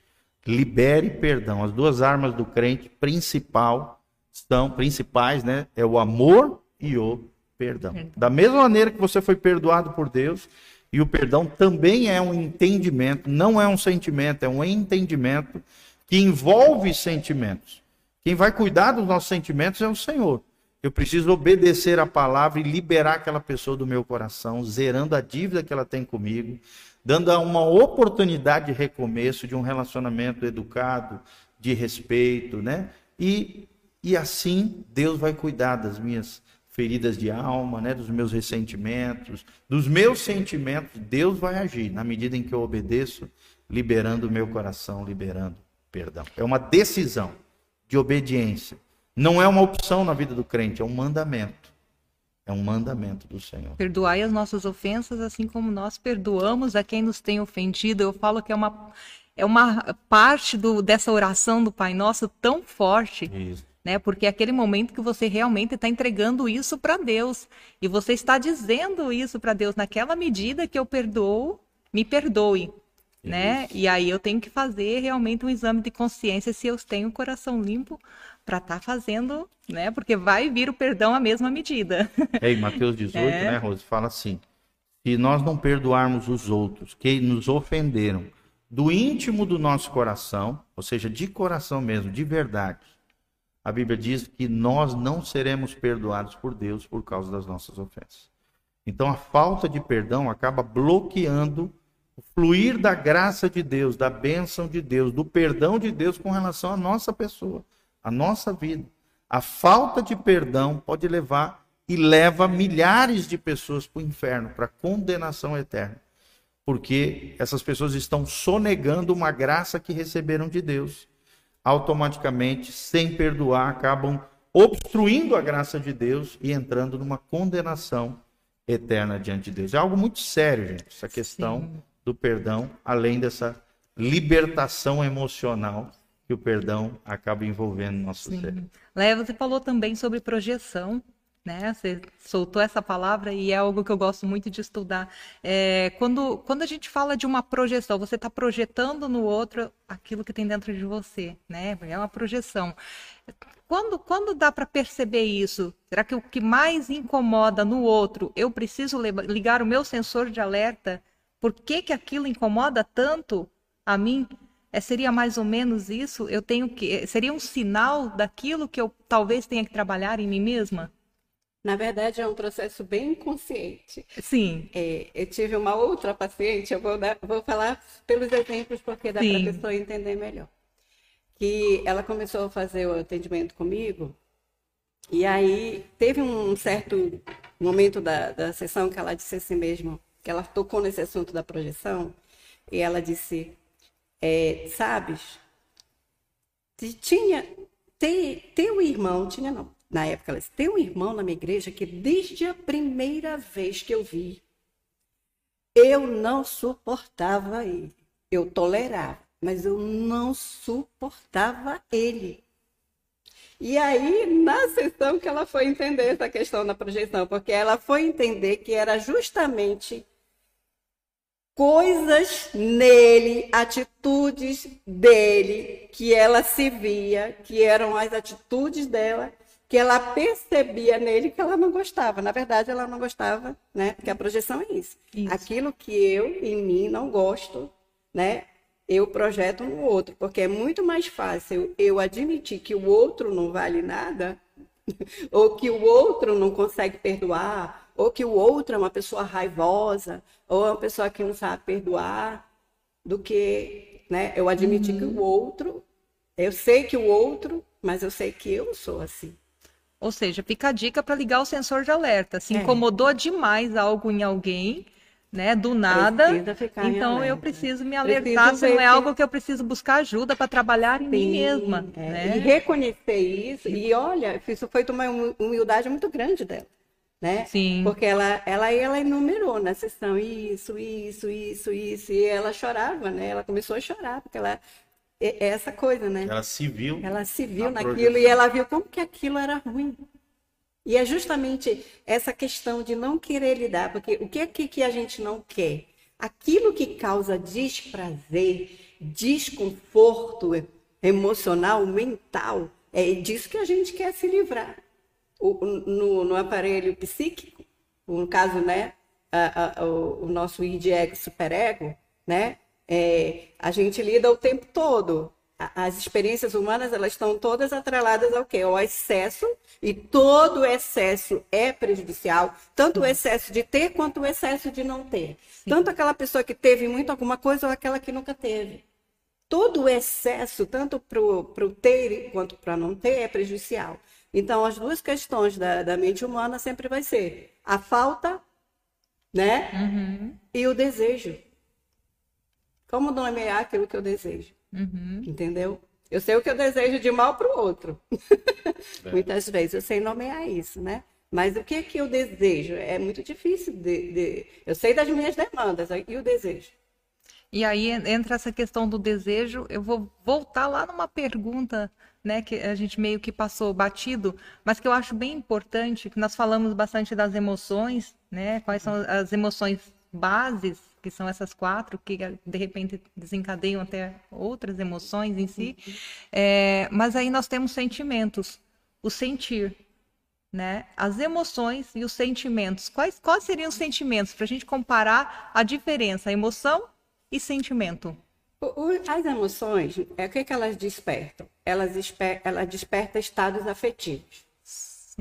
[SPEAKER 2] Libere perdão. As duas armas do crente principal são principais, né? É o amor e o perdão. perdão. Da mesma maneira que você foi perdoado por Deus, e o perdão também é um entendimento, não é um sentimento, é um entendimento que envolve sentimentos. Quem vai cuidar dos nossos sentimentos é o Senhor. Eu preciso obedecer a palavra e liberar aquela pessoa do meu coração, zerando a dívida que ela tem comigo, dando uma oportunidade de recomeço, de um relacionamento educado, de respeito, né? E, e assim Deus vai cuidar das minhas feridas de alma, né? Dos meus ressentimentos, dos meus sentimentos. Deus vai agir na medida em que eu obedeço, liberando o meu coração, liberando perdão. É uma decisão de obediência. Não é uma opção na vida do crente, é um mandamento. É um mandamento do Senhor.
[SPEAKER 1] Perdoai as nossas ofensas, assim como nós perdoamos a quem nos tem ofendido. Eu falo que é uma, é uma parte do, dessa oração do Pai Nosso tão forte. Isso. Né? Porque é aquele momento que você realmente está entregando isso para Deus. E você está dizendo isso para Deus. Naquela medida que eu perdoo, me perdoe né? E aí eu tenho que fazer realmente um exame de consciência se eu tenho o coração limpo para estar tá fazendo, né? Porque vai vir o perdão à mesma medida. (laughs)
[SPEAKER 2] É, em Mateus 18, é. né, Rose, fala assim: se nós não perdoarmos os outros que nos ofenderam do íntimo do nosso coração, ou seja, de coração mesmo, de verdade, a Bíblia diz que nós não seremos perdoados por Deus por causa das nossas ofensas. Então a falta de perdão acaba bloqueando o fluir da graça de Deus, da bênção de Deus, do perdão de Deus com relação à nossa pessoa, à nossa vida. A falta de perdão pode levar e leva milhares de pessoas para o inferno, para a condenação eterna. Porque essas pessoas estão sonegando uma graça que receberam de Deus. Automaticamente, sem perdoar, acabam obstruindo a graça de Deus e entrando numa condenação eterna diante de Deus. É algo muito sério, gente, essa questão Sim do perdão, além dessa libertação emocional que o perdão acaba envolvendo no nosso Sim. ser.
[SPEAKER 1] Léo, você falou também sobre projeção, né? Você soltou essa palavra e é algo que eu gosto muito de estudar. É, quando, quando a gente fala de uma projeção, você está projetando no outro aquilo que tem dentro de você, né? É uma projeção. Quando, quando dá para perceber isso? Será que o que mais incomoda no outro, eu preciso ligar o meu sensor de alerta por que, que aquilo incomoda tanto a mim? É, seria mais ou menos isso? Eu tenho que. Seria um sinal daquilo que eu talvez tenha que trabalhar em mim mesma?
[SPEAKER 3] Na verdade, é um processo bem inconsciente.
[SPEAKER 1] Sim.
[SPEAKER 3] É, eu tive uma outra paciente, eu vou, dar, vou falar pelos exemplos, porque dá para a pessoa entender melhor. Que ela começou a fazer o atendimento comigo, e aí teve um certo momento da, da sessão que ela disse assim mesmo: que ela tocou nesse assunto da projeção, e ela disse, é, sabes, tinha, tem, tem um irmão, tinha não, na época ela disse, tem um irmão na minha igreja que desde a primeira vez que eu vi, eu não suportava ele. Eu tolerava, mas eu não suportava ele. E aí, na sessão que ela foi entender essa questão da projeção, porque ela foi entender que era justamente coisas nele, atitudes dele, que ela se via, que eram as atitudes dela, que ela percebia nele que ela não gostava. Na verdade, ela não gostava, né? Porque a projeção é isso. isso. Aquilo que eu, em mim, não gosto, né? Eu projeto no outro, porque é muito mais fácil eu admitir que o outro não vale nada, (laughs) ou que o outro não consegue perdoar, ou que o outro é uma pessoa raivosa, ou é uma pessoa que não sabe perdoar, do que né, eu admitir uhum. que o outro, eu sei que o outro, mas eu sei que eu sou assim.
[SPEAKER 1] Ou seja, fica a dica para ligar o sensor de alerta. Se é. incomodou demais algo em alguém, né, do nada, então eu preciso me alertar preciso se não é algo que eu preciso buscar ajuda para trabalhar em Sim, mim mesma. É. Né?
[SPEAKER 3] E reconhecer isso, e olha, isso foi uma humildade muito grande dela. Né?
[SPEAKER 1] Sim.
[SPEAKER 3] Porque ela, ela, ela enumerou na sessão isso, isso, isso, isso, e ela chorava, né? Ela começou a chorar, porque ela é é essa coisa, né?
[SPEAKER 2] Ela se viu.
[SPEAKER 3] Ela se viu
[SPEAKER 2] na
[SPEAKER 3] naquilo
[SPEAKER 2] projeção.
[SPEAKER 3] e ela viu como que aquilo era ruim. E é justamente essa questão de não querer lidar, porque o que é que, que a gente não quer? Aquilo que causa desprazer, desconforto emocional, mental, é disso que a gente quer se livrar. O- no, no aparelho psíquico, no caso, né, a- a- o, o nosso id ego superego, né, é, a gente lida o tempo todo. As experiências humanas, elas estão todas atreladas ao quê? Ao excesso, e todo excesso é prejudicial, tanto o excesso de ter quanto o excesso de não ter. Tanto aquela pessoa que teve muito alguma coisa ou aquela que nunca teve. Todo o excesso, tanto para o ter quanto para não ter, é prejudicial. Então, as duas questões da, da mente humana sempre vai ser a falta, né?
[SPEAKER 1] Uhum,
[SPEAKER 3] E o desejo. Como nomear aquilo que eu desejo?
[SPEAKER 1] uhum.
[SPEAKER 3] Entendeu? Eu sei o que eu desejo de mal para o outro.
[SPEAKER 2] É. (laughs)
[SPEAKER 3] Muitas vezes eu sei nomear isso, né? Mas o que que eu desejo? É muito difícil de, de- Eu sei das minhas demandas, e o desejo?
[SPEAKER 1] E aí en- entra essa questão do desejo. Eu vou voltar lá numa pergunta, né, que a gente meio que passou batido, mas que eu acho bem importante, que nós falamos bastante das emoções, né? Quais são as emoções bases, que são essas quatro, que de repente desencadeiam até outras emoções em si. É, mas aí nós temos sentimentos, o sentir, né? As emoções e os sentimentos. Quais, quais seriam os sentimentos para a gente comparar a diferença, emoção e sentimento?
[SPEAKER 3] As emoções, é o que, que elas despertam? Elas, ela desperta estados afetivos.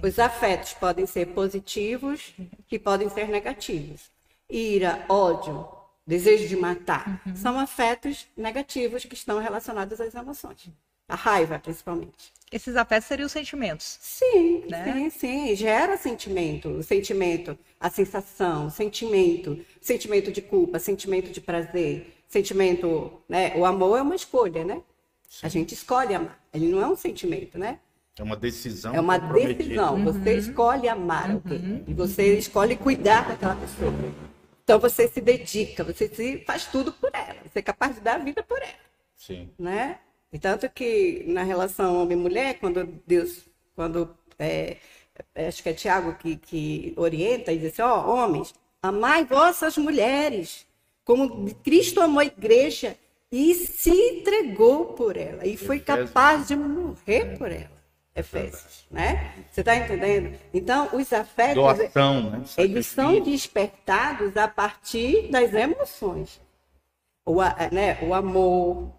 [SPEAKER 3] Os afetos podem ser positivos e podem ser negativos. Ira, ódio, desejo de matar, são afetos negativos que estão relacionados às emoções. A raiva, principalmente.
[SPEAKER 1] Esses afetos seriam os sentimentos.
[SPEAKER 3] Sim,
[SPEAKER 1] Né?
[SPEAKER 3] sim, sim. Gera sentimento. O sentimento, a sensação, o sentimento, sentimento de culpa, sentimento de prazer, sentimento, né? O amor é uma escolha, né? A gente escolhe amar. Ele não é um sentimento, né?
[SPEAKER 2] É uma decisão.
[SPEAKER 3] É uma decisão. Você escolhe amar alguém. E você escolhe cuidar daquela pessoa. Então você se dedica, você se faz tudo por ela. Você é capaz de dar a vida por ela
[SPEAKER 2] Sim.
[SPEAKER 3] né? E tanto que na relação homem-mulher, quando Deus, quando é, é, acho que é Tiago que, que orienta e diz assim, ó, homens, amai vossas mulheres, como Cristo amou a igreja e se entregou por ela e foi capaz de morrer por ela. Efésios, né? Você está entendendo? Então, os afetos,
[SPEAKER 2] Doação, né?
[SPEAKER 3] eles são despertados a partir das emoções. O, a- né, o amor,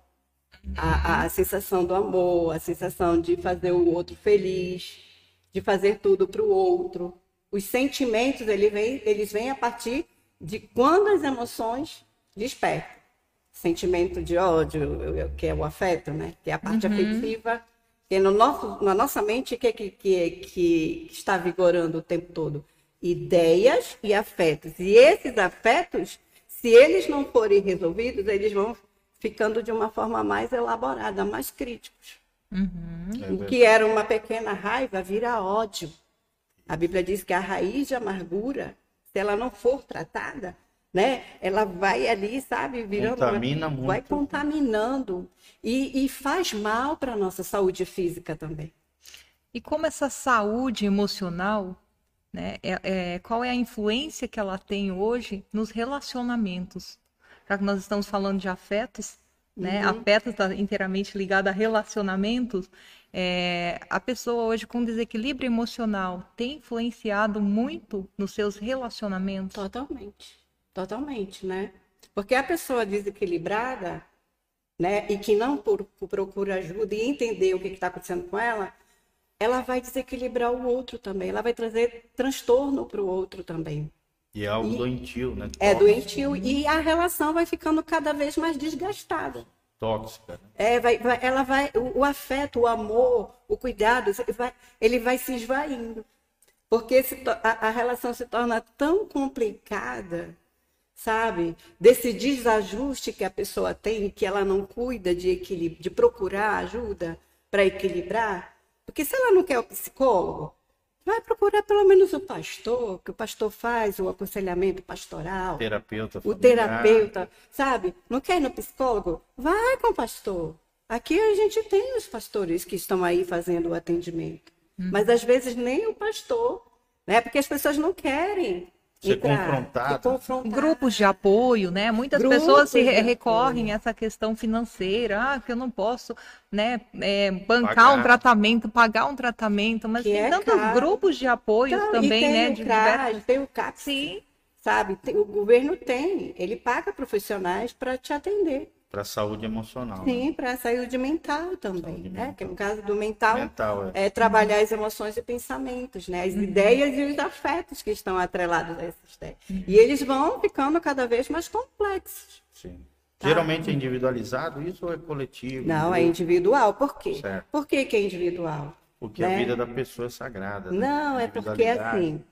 [SPEAKER 3] a, a sensação do amor, a sensação de fazer o outro feliz, de fazer tudo para o outro. Os sentimentos, ele vem, eles vêm a partir de quando as emoções despertam. Sentimento de ódio, que é o afeto, né? que é a parte afetiva. E no nosso, na noxa mente, o que, que, que, que está vigorando o tempo todo? Ideias e afetos. E esses afetos, se eles não forem resolvidos, eles vão ficando de uma forma mais elaborada, mais críticos.
[SPEAKER 2] É
[SPEAKER 3] O que era uma pequena raiva vira ódio. A Bíblia diz que a raiz de amargura, se ela não for tratada, né, ela vai ali, sabe, virando.
[SPEAKER 2] Contamina muito.
[SPEAKER 3] Vai contaminando. E, e faz mal para a nossa saúde física também.
[SPEAKER 1] E como essa saúde emocional, né, é- é- qual é a influência que ela tem hoje nos relacionamentos? Já que nós estamos falando de afetos, né, afetos está inteiramente ligado a relacionamentos, é, a pessoa hoje com desequilíbrio emocional tem influenciado muito nos seus relacionamentos?
[SPEAKER 3] Totalmente. Totalmente, né? Porque a pessoa desequilibrada, né, e que não procura ajuda e entender o que está acontecendo com ela, ela vai desequilibrar o outro também. Ela vai trazer transtorno para o outro também.
[SPEAKER 2] E é algo
[SPEAKER 3] E-
[SPEAKER 2] doentio, né?
[SPEAKER 3] É
[SPEAKER 2] Tóxico.
[SPEAKER 3] doentio e a relação vai ficando cada vez mais desgastada.
[SPEAKER 2] Tóxica. né?
[SPEAKER 3] É, vai, vai- ela vai, o, o afeto, o amor, o cuidado, ele vai, ele vai se esvaindo. Porque se a, a relação se torna tão complicada, sabe? Desse desajuste que a pessoa tem, que ela não cuida de, equilíbrio, de procurar ajuda para equilibrar. Porque se ela não quer o psicólogo, vai procurar pelo menos o pastor, que o pastor faz o aconselhamento pastoral.
[SPEAKER 2] Terapeuta
[SPEAKER 3] O terapeuta, sabe? Não quer ir no psicólogo? Vai com o pastor. Aqui a gente tem os pastores que estão aí fazendo o atendimento. Mas às vezes nem o pastor, né? Porque as pessoas não querem
[SPEAKER 2] Ser
[SPEAKER 3] entrar,
[SPEAKER 2] confrontado.
[SPEAKER 3] ser confrontadas.
[SPEAKER 1] Grupos de apoio, né? Muitas
[SPEAKER 3] Grupos
[SPEAKER 1] pessoas se recorrem a essa questão financeira, ah, que eu não posso, né, é, bancar
[SPEAKER 2] Pagar.
[SPEAKER 1] um tratamento, pagar um tratamento, mas
[SPEAKER 3] Que
[SPEAKER 1] tem
[SPEAKER 3] é
[SPEAKER 1] tantos
[SPEAKER 3] caro.
[SPEAKER 1] grupos de apoio
[SPEAKER 3] Então,
[SPEAKER 1] também,
[SPEAKER 3] e tem
[SPEAKER 1] né,
[SPEAKER 3] o
[SPEAKER 1] de
[SPEAKER 3] CRAS,
[SPEAKER 1] diversos...
[SPEAKER 3] tem o CAPS,
[SPEAKER 1] Sim,
[SPEAKER 3] sabe? Tem- o governo tem, ele paga profissionais para te atender.
[SPEAKER 2] Para saúde emocional. né?
[SPEAKER 3] Sim, para saúde mental também,
[SPEAKER 2] Saúde
[SPEAKER 3] né?
[SPEAKER 2] mental.
[SPEAKER 3] Que no caso do mental,
[SPEAKER 2] Mental, é.
[SPEAKER 3] é trabalhar as emoções e pensamentos, né? As ideias e os afetos que estão atrelados a essas ideias. E eles vão ficando cada vez mais complexos.
[SPEAKER 2] Sim.
[SPEAKER 3] Tá.
[SPEAKER 2] Geralmente é individualizado isso ou é coletivo?
[SPEAKER 3] Não, é individual. Por quê?
[SPEAKER 2] Certo.
[SPEAKER 3] Por que, que é individual?
[SPEAKER 2] Porque a
[SPEAKER 3] né?
[SPEAKER 2] vida da pessoa é sagrada. né?
[SPEAKER 3] Não, é porque assim,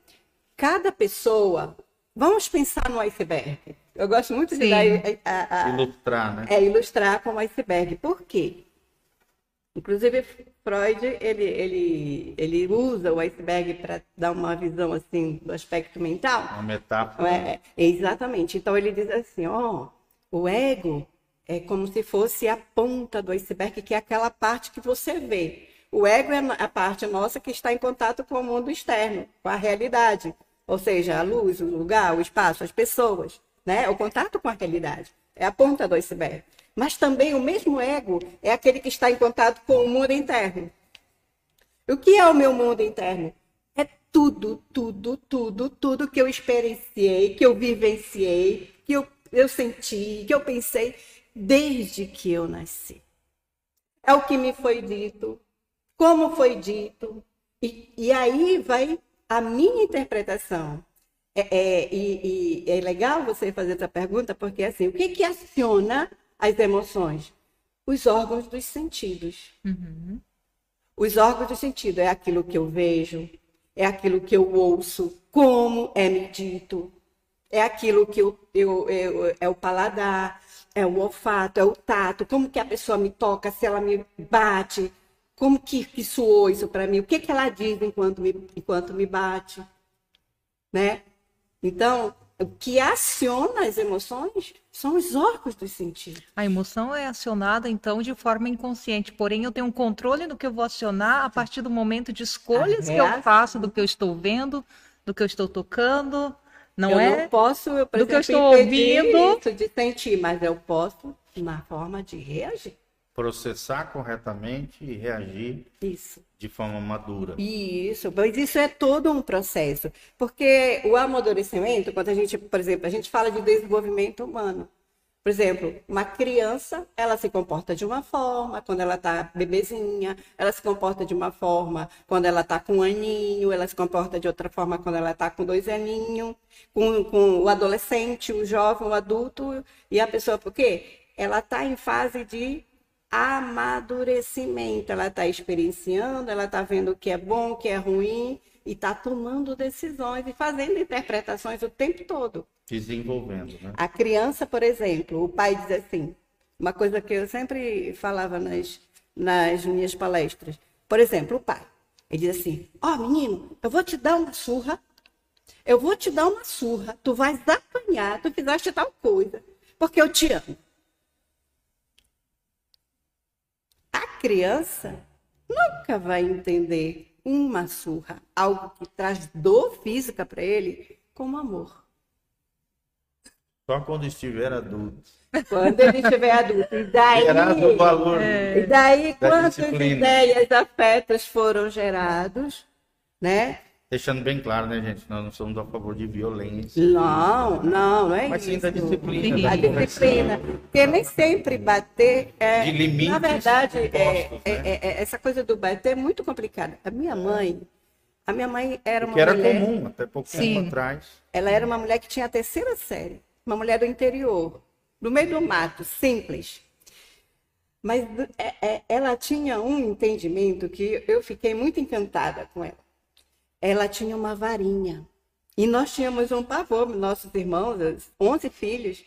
[SPEAKER 3] cada pessoa. Vamos pensar no iceberg. Eu gosto muito de a- a- a-
[SPEAKER 2] Ilustrar, né?
[SPEAKER 3] é ilustrar como iceberg. Por quê? Inclusive, Freud, ele, ele, ele usa o iceberg para dar uma visão, assim, do aspecto mental.
[SPEAKER 2] Uma metáfora.
[SPEAKER 3] É, exatamente. Então, ele diz assim, ó, o ego é como se fosse a ponta do iceberg, que é aquela parte que você vê. O ego é a parte nossa que está em contato com o mundo externo, com a realidade. Ou seja, a luz, o lugar, o espaço, as pessoas, né? O contato com a realidade. É a ponta do iceberg. Mas também o mesmo ego é aquele que está em contato com o mundo interno. O que é o meu mundo interno? É tudo, tudo, tudo, tudo que eu experienciei, que eu vivenciei, que eu, eu senti, que eu pensei desde que eu nasci. É o que me foi dito, como foi dito, e, e aí vai a minha interpretação. É, é, e, e é legal você fazer essa pergunta, porque assim, o que, que aciona as emoções? Os órgãos dos sentidos.
[SPEAKER 1] Uhum.
[SPEAKER 3] Os órgãos do sentido é aquilo que eu vejo, é aquilo que eu ouço, como é me dito, é aquilo que eu, eu, eu- é o paladar, é o olfato, é o tato, como que a pessoa me toca, se ela me bate, como que, que soou isso para mim, o que, que ela diz enquanto me, enquanto me bate, né? Então, o que aciona as emoções são os órgãos dos sentidos.
[SPEAKER 1] A emoção é acionada, então, de forma inconsciente. Porém, eu tenho um controle do que eu vou acionar a partir do momento de escolhas que eu faço, do que eu estou vendo, do que eu estou tocando. Não
[SPEAKER 3] eu
[SPEAKER 1] é?
[SPEAKER 3] não posso, eu, por
[SPEAKER 1] do que eu
[SPEAKER 3] exemplo,
[SPEAKER 1] estou ouvindo.
[SPEAKER 3] isso de sentir, mas eu posso na forma de reagir.
[SPEAKER 2] Processar corretamente e reagir
[SPEAKER 3] Isso.
[SPEAKER 2] de forma madura.
[SPEAKER 3] Isso, mas isso é todo um processo. Porque o amadurecimento, quando a gente, por exemplo, a gente fala de desenvolvimento humano. Por exemplo, uma criança, ela se comporta de uma forma quando ela está bebezinha, ela se comporta de uma forma quando ela está com um aninho, ela se comporta de outra forma quando ela está com dois aninhos, com, com o adolescente, o jovem, o adulto, e a pessoa, por quê? Ela está em fase de amadurecimento, ela está experienciando, ela está vendo o que é bom, o que é ruim, e está tomando decisões e fazendo interpretações o tempo todo.
[SPEAKER 2] Desenvolvendo, né?
[SPEAKER 3] A criança, por exemplo, o pai diz assim, uma coisa que eu sempre falava nas, nas minhas palestras. Por exemplo, o pai, ele diz assim, ó menino, eu vou te dar uma surra, eu vou te dar uma surra, tu vais apanhar, tu fizeste tal coisa, porque eu te amo. A criança nunca vai entender uma surra, algo que traz dor física para ele, como amor.
[SPEAKER 2] Só quando estiver adulto.
[SPEAKER 3] Quando ele estiver adulto. E daí,
[SPEAKER 2] Terás o valor.
[SPEAKER 3] e daí
[SPEAKER 2] da
[SPEAKER 3] quantas
[SPEAKER 2] disciplina.
[SPEAKER 3] ideias, afetos foram gerados, né?
[SPEAKER 2] Deixando bem claro, né, gente? Nós não somos a favor de violência.
[SPEAKER 3] Não, não, não é
[SPEAKER 2] Mas sim
[SPEAKER 3] isso.
[SPEAKER 2] da disciplina.
[SPEAKER 1] Sim.
[SPEAKER 2] da
[SPEAKER 3] A disciplina. Porque nem sempre bater é.
[SPEAKER 2] De limites
[SPEAKER 3] na verdade, é,
[SPEAKER 2] impostos,
[SPEAKER 3] é-
[SPEAKER 2] né?
[SPEAKER 3] é- essa coisa do bater é muito complicada. A minha mãe, a minha mãe era uma
[SPEAKER 2] Que era
[SPEAKER 3] mulher.
[SPEAKER 2] comum até pouco
[SPEAKER 1] Sim.
[SPEAKER 2] tempo atrás.
[SPEAKER 3] Ela era uma mulher que tinha a terceira série, uma mulher do interior, no meio do mato, simples. Mas é, é, ela tinha um entendimento que eu fiquei muito encantada com ela. Ela tinha uma varinha. E nós tínhamos um pavor, nossos irmãos, os 11 filhos,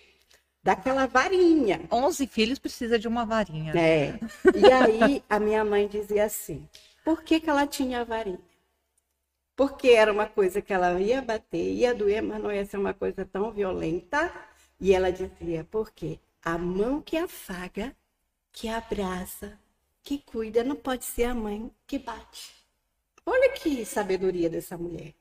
[SPEAKER 3] daquela varinha.
[SPEAKER 1] 11 filhos precisa de uma varinha.
[SPEAKER 3] É. E aí a minha mãe dizia assim: por que, que ela tinha a varinha? porque era uma coisa que ela ia bater, ia doer, mas não ia ser uma coisa tão violenta. E ela dizia, por quê? A mão que afaga, que abraça, que cuida, não pode ser a mãe que bate. Olha que sabedoria dessa mulher.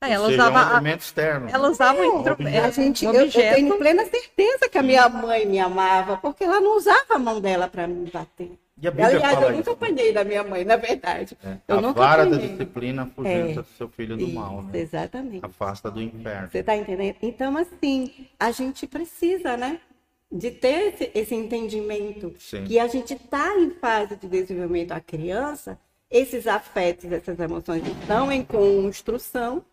[SPEAKER 1] Ah, ela
[SPEAKER 2] seja,
[SPEAKER 1] usava,
[SPEAKER 2] um elemento externo.
[SPEAKER 1] ela usava um, intro-
[SPEAKER 2] objeto.
[SPEAKER 1] é,
[SPEAKER 3] A gente,
[SPEAKER 1] um
[SPEAKER 3] eu, eu tenho plena certeza que a minha mãe me amava, porque ela não usava a mão dela para me bater.
[SPEAKER 2] E a Bíblia
[SPEAKER 3] Aliás, eu nunca
[SPEAKER 2] isso.
[SPEAKER 3] apanhei da minha mãe, na verdade.
[SPEAKER 2] É,
[SPEAKER 3] Eu
[SPEAKER 2] a
[SPEAKER 3] nunca
[SPEAKER 2] vara da
[SPEAKER 3] apanhei.
[SPEAKER 2] disciplina afugenta
[SPEAKER 3] É.
[SPEAKER 2] seu filho do mal,
[SPEAKER 3] Isso,
[SPEAKER 2] né?
[SPEAKER 3] Exatamente.
[SPEAKER 2] Afasta do inferno.
[SPEAKER 3] Você está entendendo? Então, assim, a gente precisa, né? De ter esse, esse entendimento
[SPEAKER 2] Sim.
[SPEAKER 3] que a gente está em fase de desenvolvimento a criança, esses afetos, essas emoções estão em construção.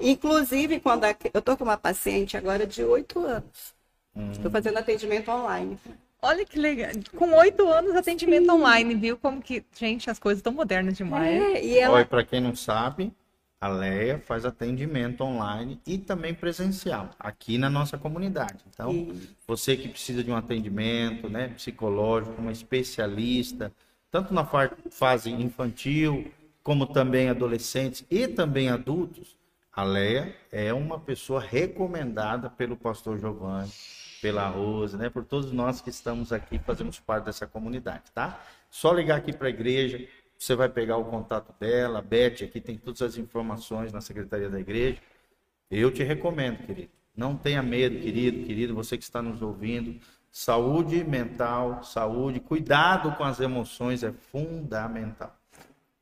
[SPEAKER 3] Inclusive, quando a- eu estou com uma paciente agora de 8 anos.
[SPEAKER 2] Hum.
[SPEAKER 3] Estou fazendo atendimento online.
[SPEAKER 1] Olha que legal. Com oito anos, atendimento online, viu? Como que, gente, as coisas estão modernas demais.
[SPEAKER 3] É, e ela
[SPEAKER 2] Olha, para quem não sabe, a Leia faz atendimento online e também presencial aqui na nossa comunidade. Então,
[SPEAKER 3] Isso.
[SPEAKER 2] você que precisa de um atendimento, né, psicológico, uma especialista, tanto na fa- fase infantil, como também adolescentes e também adultos, a Leia é uma pessoa recomendada pelo pastor Giovanni, pela Rose, né, por todos nós que estamos aqui, fazemos parte dessa comunidade, tá? Só ligar aqui para a igreja, você vai pegar o contato dela, a Beth aqui tem todas as informações na secretaria da igreja. Eu te recomendo, querido. Não tenha medo, querido, querido, você que está nos ouvindo. Saúde mental, saúde, cuidado com as emoções é fundamental.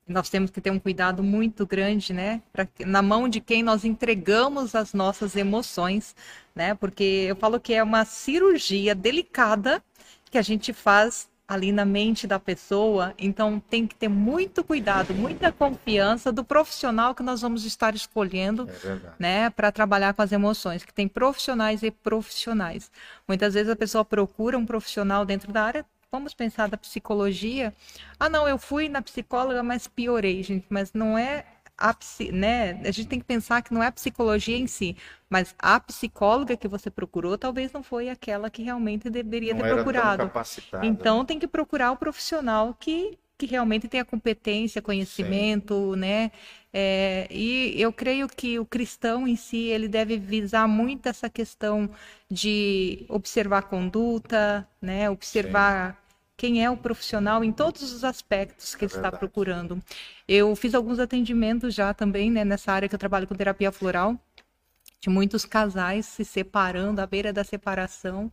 [SPEAKER 1] Nós temos que ter um cuidado muito grande, né? Pra, na mão de quem nós entregamos as nossas emoções, né? Porque eu falo que é uma cirurgia delicada que a gente faz ali na mente da pessoa, então tem que ter muito cuidado, muita confiança do profissional que nós vamos estar escolhendo
[SPEAKER 2] É
[SPEAKER 1] né, para trabalhar com as emoções, que tem profissionais e profissionais. Muitas vezes a pessoa procura um profissional dentro da área, vamos pensar da psicologia. Ah, não, eu fui na psicóloga, mas piorei, gente, mas não é a né? A gente tem que pensar que não é a psicologia em si, mas a psicóloga que você procurou talvez não foi aquela que realmente deveria
[SPEAKER 2] Não
[SPEAKER 1] ter procurado. Então
[SPEAKER 2] né?
[SPEAKER 1] tem que procurar o profissional que, que realmente tenha competência, conhecimento, né? É, e eu creio que o cristão em si ele deve visar muito essa questão de observar a conduta, né? Observar quem é o profissional em todos os aspectos que
[SPEAKER 2] É
[SPEAKER 1] ele está procurando. Eu fiz alguns atendimentos já também, né? Nessa área que eu trabalho com terapia floral de muitos casais se separando à beira da separação,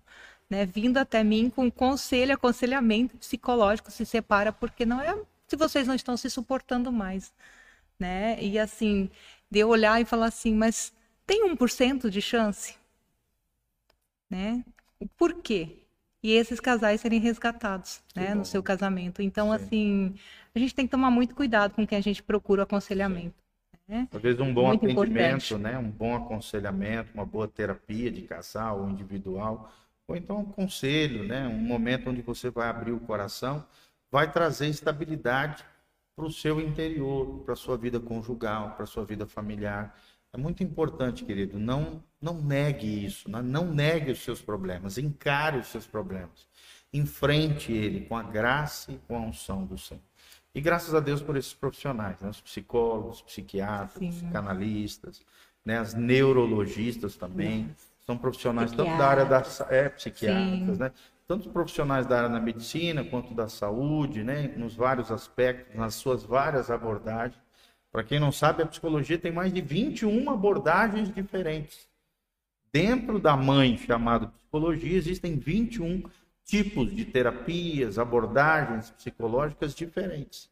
[SPEAKER 1] né, vindo até mim com conselho, aconselhamento psicológico, se separa porque não é se vocês não estão se suportando mais, né? E assim, de eu olhar e falar assim, mas tem 1% de chance, né? O porquê? E esses casais serem resgatados, né, no seu casamento. Então,
[SPEAKER 2] Sim.
[SPEAKER 1] assim, a gente tem que tomar muito cuidado com quem a gente procura o aconselhamento. né?
[SPEAKER 2] Às vezes um bom
[SPEAKER 1] Muito
[SPEAKER 2] atendimento,
[SPEAKER 1] importante.
[SPEAKER 2] né? Um bom aconselhamento, uma boa terapia de casal ou individual, ou então um conselho, né? Um momento onde você vai abrir o coração, vai trazer estabilidade para o seu interior, para a sua vida conjugal, para a sua vida familiar. É muito importante, querido, não não negue isso, né? não negue os seus problemas, encare os seus problemas. Enfrente ele com a graça e com a unção do Senhor. E graças a Deus por esses profissionais, né? os psicólogos, psiquiatras,
[SPEAKER 1] Sim.
[SPEAKER 2] psicanalistas, né? as neurologistas também, são profissionais tanto da área da é, psiquiatras,
[SPEAKER 1] Sim.
[SPEAKER 2] né? tanto profissionais da área da medicina quanto da saúde, né? nos vários aspectos, nas suas várias abordagens. Para quem não sabe, a psicologia tem mais de 21 abordagens diferentes. Dentro da mãe chamada psicologia, existem 21 tipos de terapias, abordagens psicológicas diferentes.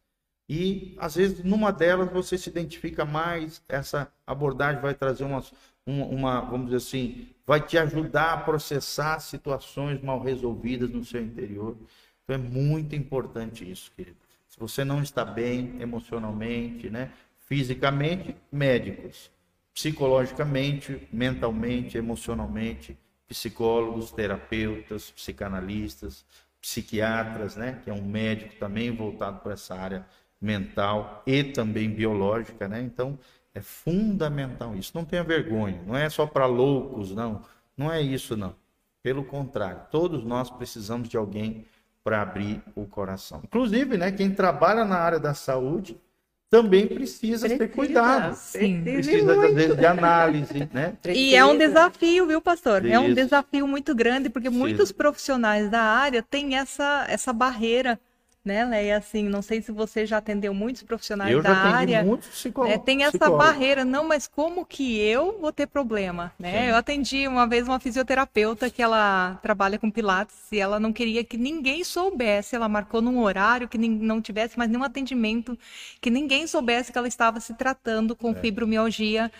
[SPEAKER 2] E, às vezes, numa delas você se identifica mais, essa abordagem vai trazer uma, uma, vamos dizer assim, vai te ajudar a processar situações mal resolvidas no seu interior. Então, é muito importante isso, querido. Se você não está bem emocionalmente, né, fisicamente, médicos psicologicamente, mentalmente, emocionalmente, psicólogos, terapeutas, psicanalistas, psiquiatras, né, que é um médico também voltado para essa área mental e também biológica, né? Então, é fundamental isso. Não tenha vergonha, não é só para loucos, não. Não é isso não. Pelo contrário, todos nós precisamos de alguém para abrir o coração. Inclusive, né, quem trabalha na área da saúde também precisa,
[SPEAKER 3] Precisa,
[SPEAKER 2] ser cuidado.
[SPEAKER 1] Sim.
[SPEAKER 2] Precisa, às vezes, de análise, né?
[SPEAKER 1] E é um desafio, viu, pastor? É um desafio muito grande, porque
[SPEAKER 2] Precisa.
[SPEAKER 1] muitos profissionais da área têm essa, essa barreira, né, Leia? Assim, não sei se você já atendeu muitos profissionais
[SPEAKER 2] Eu
[SPEAKER 1] da área.
[SPEAKER 2] muitos psicó-
[SPEAKER 1] É, tem essa
[SPEAKER 2] psicólogos.
[SPEAKER 1] barreira, não, mas como que eu vou ter problema, né?
[SPEAKER 2] Sim.
[SPEAKER 1] Eu atendi uma vez uma fisioterapeuta que ela trabalha com pilates e ela não queria que ninguém soubesse, ela marcou num horário que não tivesse mais nenhum atendimento, que ninguém soubesse que ela estava se tratando com
[SPEAKER 2] É.
[SPEAKER 1] fibromialgia,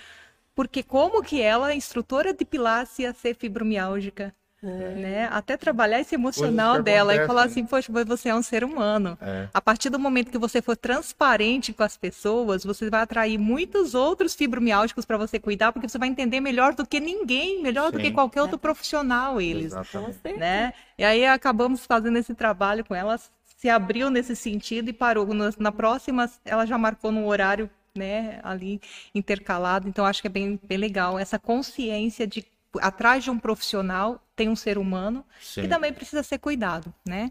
[SPEAKER 1] porque como que ela, instrutora de pilates, ia ser fibromialgica? Né? Até trabalhar esse emocional dela e falar
[SPEAKER 2] acontecem,
[SPEAKER 1] assim, poxa, mas você é um ser humano.
[SPEAKER 2] É.
[SPEAKER 1] A partir do momento que você for transparente com as pessoas, você vai atrair muitos outros fibromiálgicos para você cuidar, porque você vai entender melhor do que ninguém, melhor do
[SPEAKER 2] Sim.
[SPEAKER 1] que qualquer outro profissional eles,
[SPEAKER 2] Exatamente.
[SPEAKER 1] né? E aí acabamos fazendo esse trabalho com ela, se abriu nesse sentido e parou. Na, na próxima, ela já marcou num horário, né, ali intercalado. Então acho que é bem, bem legal essa consciência de atrás de um profissional tem um ser humano
[SPEAKER 2] Sim.
[SPEAKER 1] que também precisa ser cuidado, né?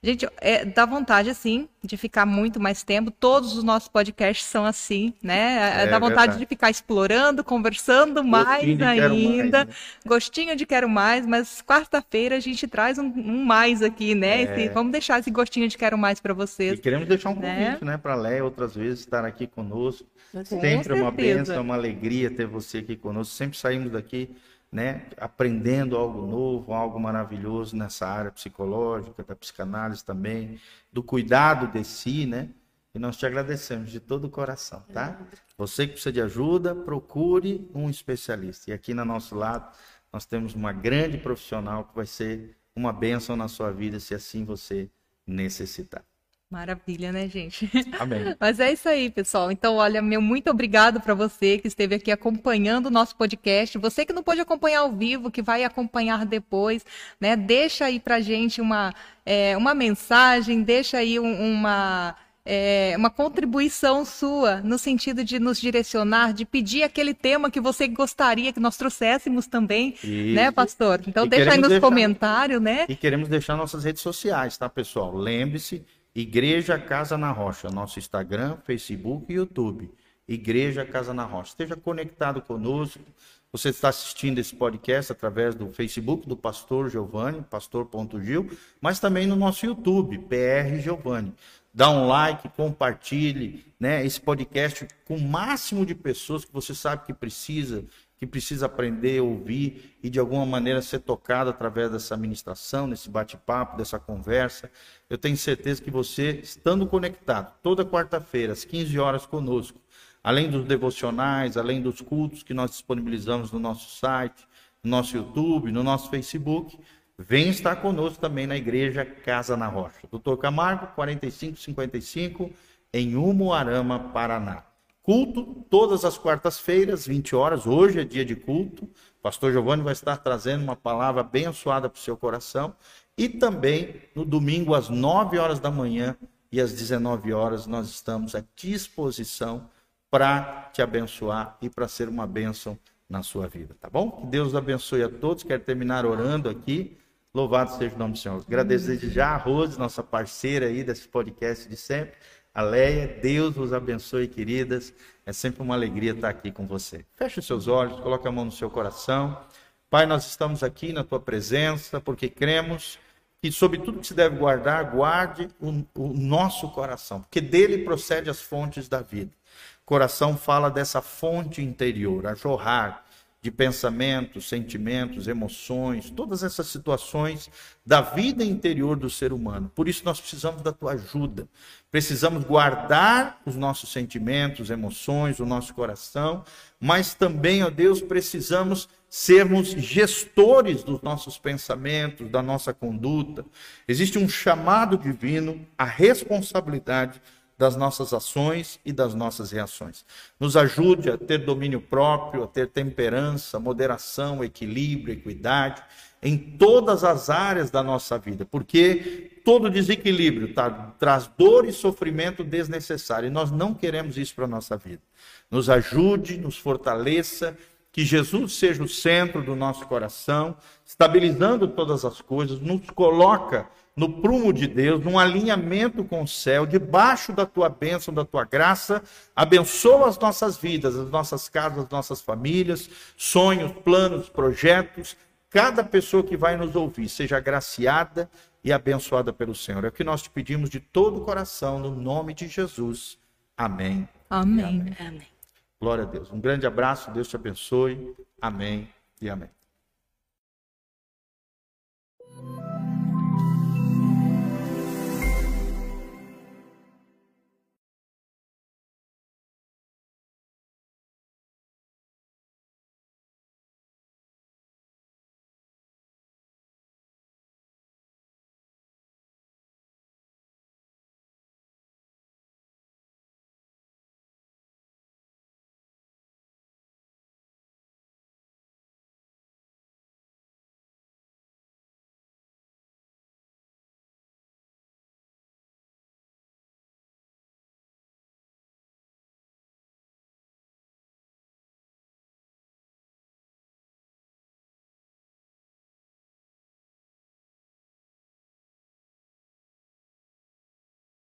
[SPEAKER 1] Gente, é, dá vontade, assim, de ficar muito mais tempo. Todos os nossos podcasts são assim, né?
[SPEAKER 2] É
[SPEAKER 1] dá vontade
[SPEAKER 2] verdade.
[SPEAKER 1] de ficar explorando, conversando mais
[SPEAKER 2] quero mais,
[SPEAKER 1] ainda.
[SPEAKER 2] né?
[SPEAKER 1] Gostinho de quero mais, mas quarta-feira a gente traz um, um mais aqui, né?
[SPEAKER 2] É.
[SPEAKER 1] Esse- vamos deixar esse gostinho de quero mais para
[SPEAKER 2] E
[SPEAKER 1] vocês.
[SPEAKER 2] queremos deixar um
[SPEAKER 1] Né?
[SPEAKER 2] convite, né, para a Leia outras vezes estar aqui conosco.
[SPEAKER 3] Com
[SPEAKER 2] Sempre é uma bênção, é uma alegria ter você aqui conosco. Sempre saímos daqui, né, aprendendo algo novo, algo maravilhoso nessa área psicológica, da psicanálise também, do cuidado de si, né? E nós te agradecemos de todo o coração, tá? Você que precisa de ajuda, procure um especialista. E aqui no nosso lado, nós temos uma grande profissional que vai ser uma bênção na sua vida, se assim você necessitar.
[SPEAKER 1] Maravilha, né, gente?
[SPEAKER 2] Amém. (laughs)
[SPEAKER 1] Mas é isso aí, pessoal. Então, olha, meu muito obrigado para você que esteve aqui acompanhando o nosso podcast. Você que não pôde acompanhar ao vivo, que vai acompanhar depois, né? Deixa aí pra gente uma, é, uma mensagem, deixa aí um- uma. é, uma contribuição sua no sentido de nos direcionar, de pedir aquele tema que você gostaria que nós trouxéssemos também, né,
[SPEAKER 2] Isso.
[SPEAKER 1] pastor? Então
[SPEAKER 2] E
[SPEAKER 1] deixa aí nos
[SPEAKER 2] deixar-
[SPEAKER 1] comentários, né?
[SPEAKER 2] E queremos deixar nossas redes sociais, tá, pessoal? Lembre-se, Igreja Casa na Rocha, nosso Instagram, Facebook e YouTube. Igreja Casa na Rocha. Esteja conectado conosco. Você está assistindo esse podcast através do Facebook do Pastor Giovanni, pastor.gil, mas também no nosso YouTube, PR Giovanni. Dá um like, compartilhe né, esse podcast com o máximo de pessoas que você sabe que precisa, que precisa aprender, ouvir e de alguma maneira ser tocado através dessa ministração, desse bate-papo, dessa conversa. Eu tenho certeza que você, estando conectado toda quarta-feira, às 15 horas conosco, além dos devocionais, além dos cultos que nós disponibilizamos no nosso site, no nosso YouTube, no nosso Facebook, vem estar conosco também na igreja Casa na Rocha. Doutor Camargo, 4555, em Umuarama, Paraná. Culto todas as quartas-feiras, 20 horas. Hoje é dia de culto. Pastor Giovanni vai estar trazendo uma palavra abençoada para o seu coração. E também no domingo, às 9 horas da manhã e às 19 horas, nós estamos à disposição para te abençoar e para ser uma bênção na sua vida, tá bom? Que Deus abençoe a todos. Quero terminar orando aqui. Louvado seja o nome do Senhor. Agradeço desde já a Rose, nossa parceira aí desse podcast de sempre. A Leia, Deus vos abençoe, queridas. É sempre uma alegria estar aqui com você. Feche os seus olhos, coloque a mão no seu coração. Pai, nós estamos aqui na tua presença porque cremos que sobre tudo que se deve guardar, guarde o, o nosso coração, porque dele procede as fontes da vida. Coração fala dessa fonte interior, a jorrar de pensamentos, sentimentos, emoções, todas essas situações da vida interior do ser humano. Por isso nós precisamos da tua ajuda. Precisamos guardar os nossos sentimentos, emoções, o nosso coração, mas também, ó Deus, precisamos sermos gestores dos nossos pensamentos, da nossa conduta. Existe um chamado divino à responsabilidade das nossas ações e das nossas reações. Nos ajude a ter domínio próprio, a ter temperança, moderação, equilíbrio, equidade em todas as áreas da nossa vida, porque todo desequilíbrio tá, traz dor e sofrimento desnecessário e nós não queremos isso para a nossa vida. Nos ajude, nos fortaleça, que Jesus seja o centro do nosso coração, estabilizando todas as coisas, nos coloca no prumo de Deus, num alinhamento com o céu, debaixo da tua bênção, da tua graça. Abençoa as nossas vidas, as nossas casas, as nossas famílias, sonhos, planos, projetos. Cada pessoa que vai nos ouvir seja agraciada e abençoada pelo Senhor. É o que nós te pedimos de todo o coração, no nome de Jesus. Amém. Amém.
[SPEAKER 1] Amém.
[SPEAKER 3] amém.
[SPEAKER 2] Glória a Deus. Um grande abraço, Deus te abençoe. Amém e amém.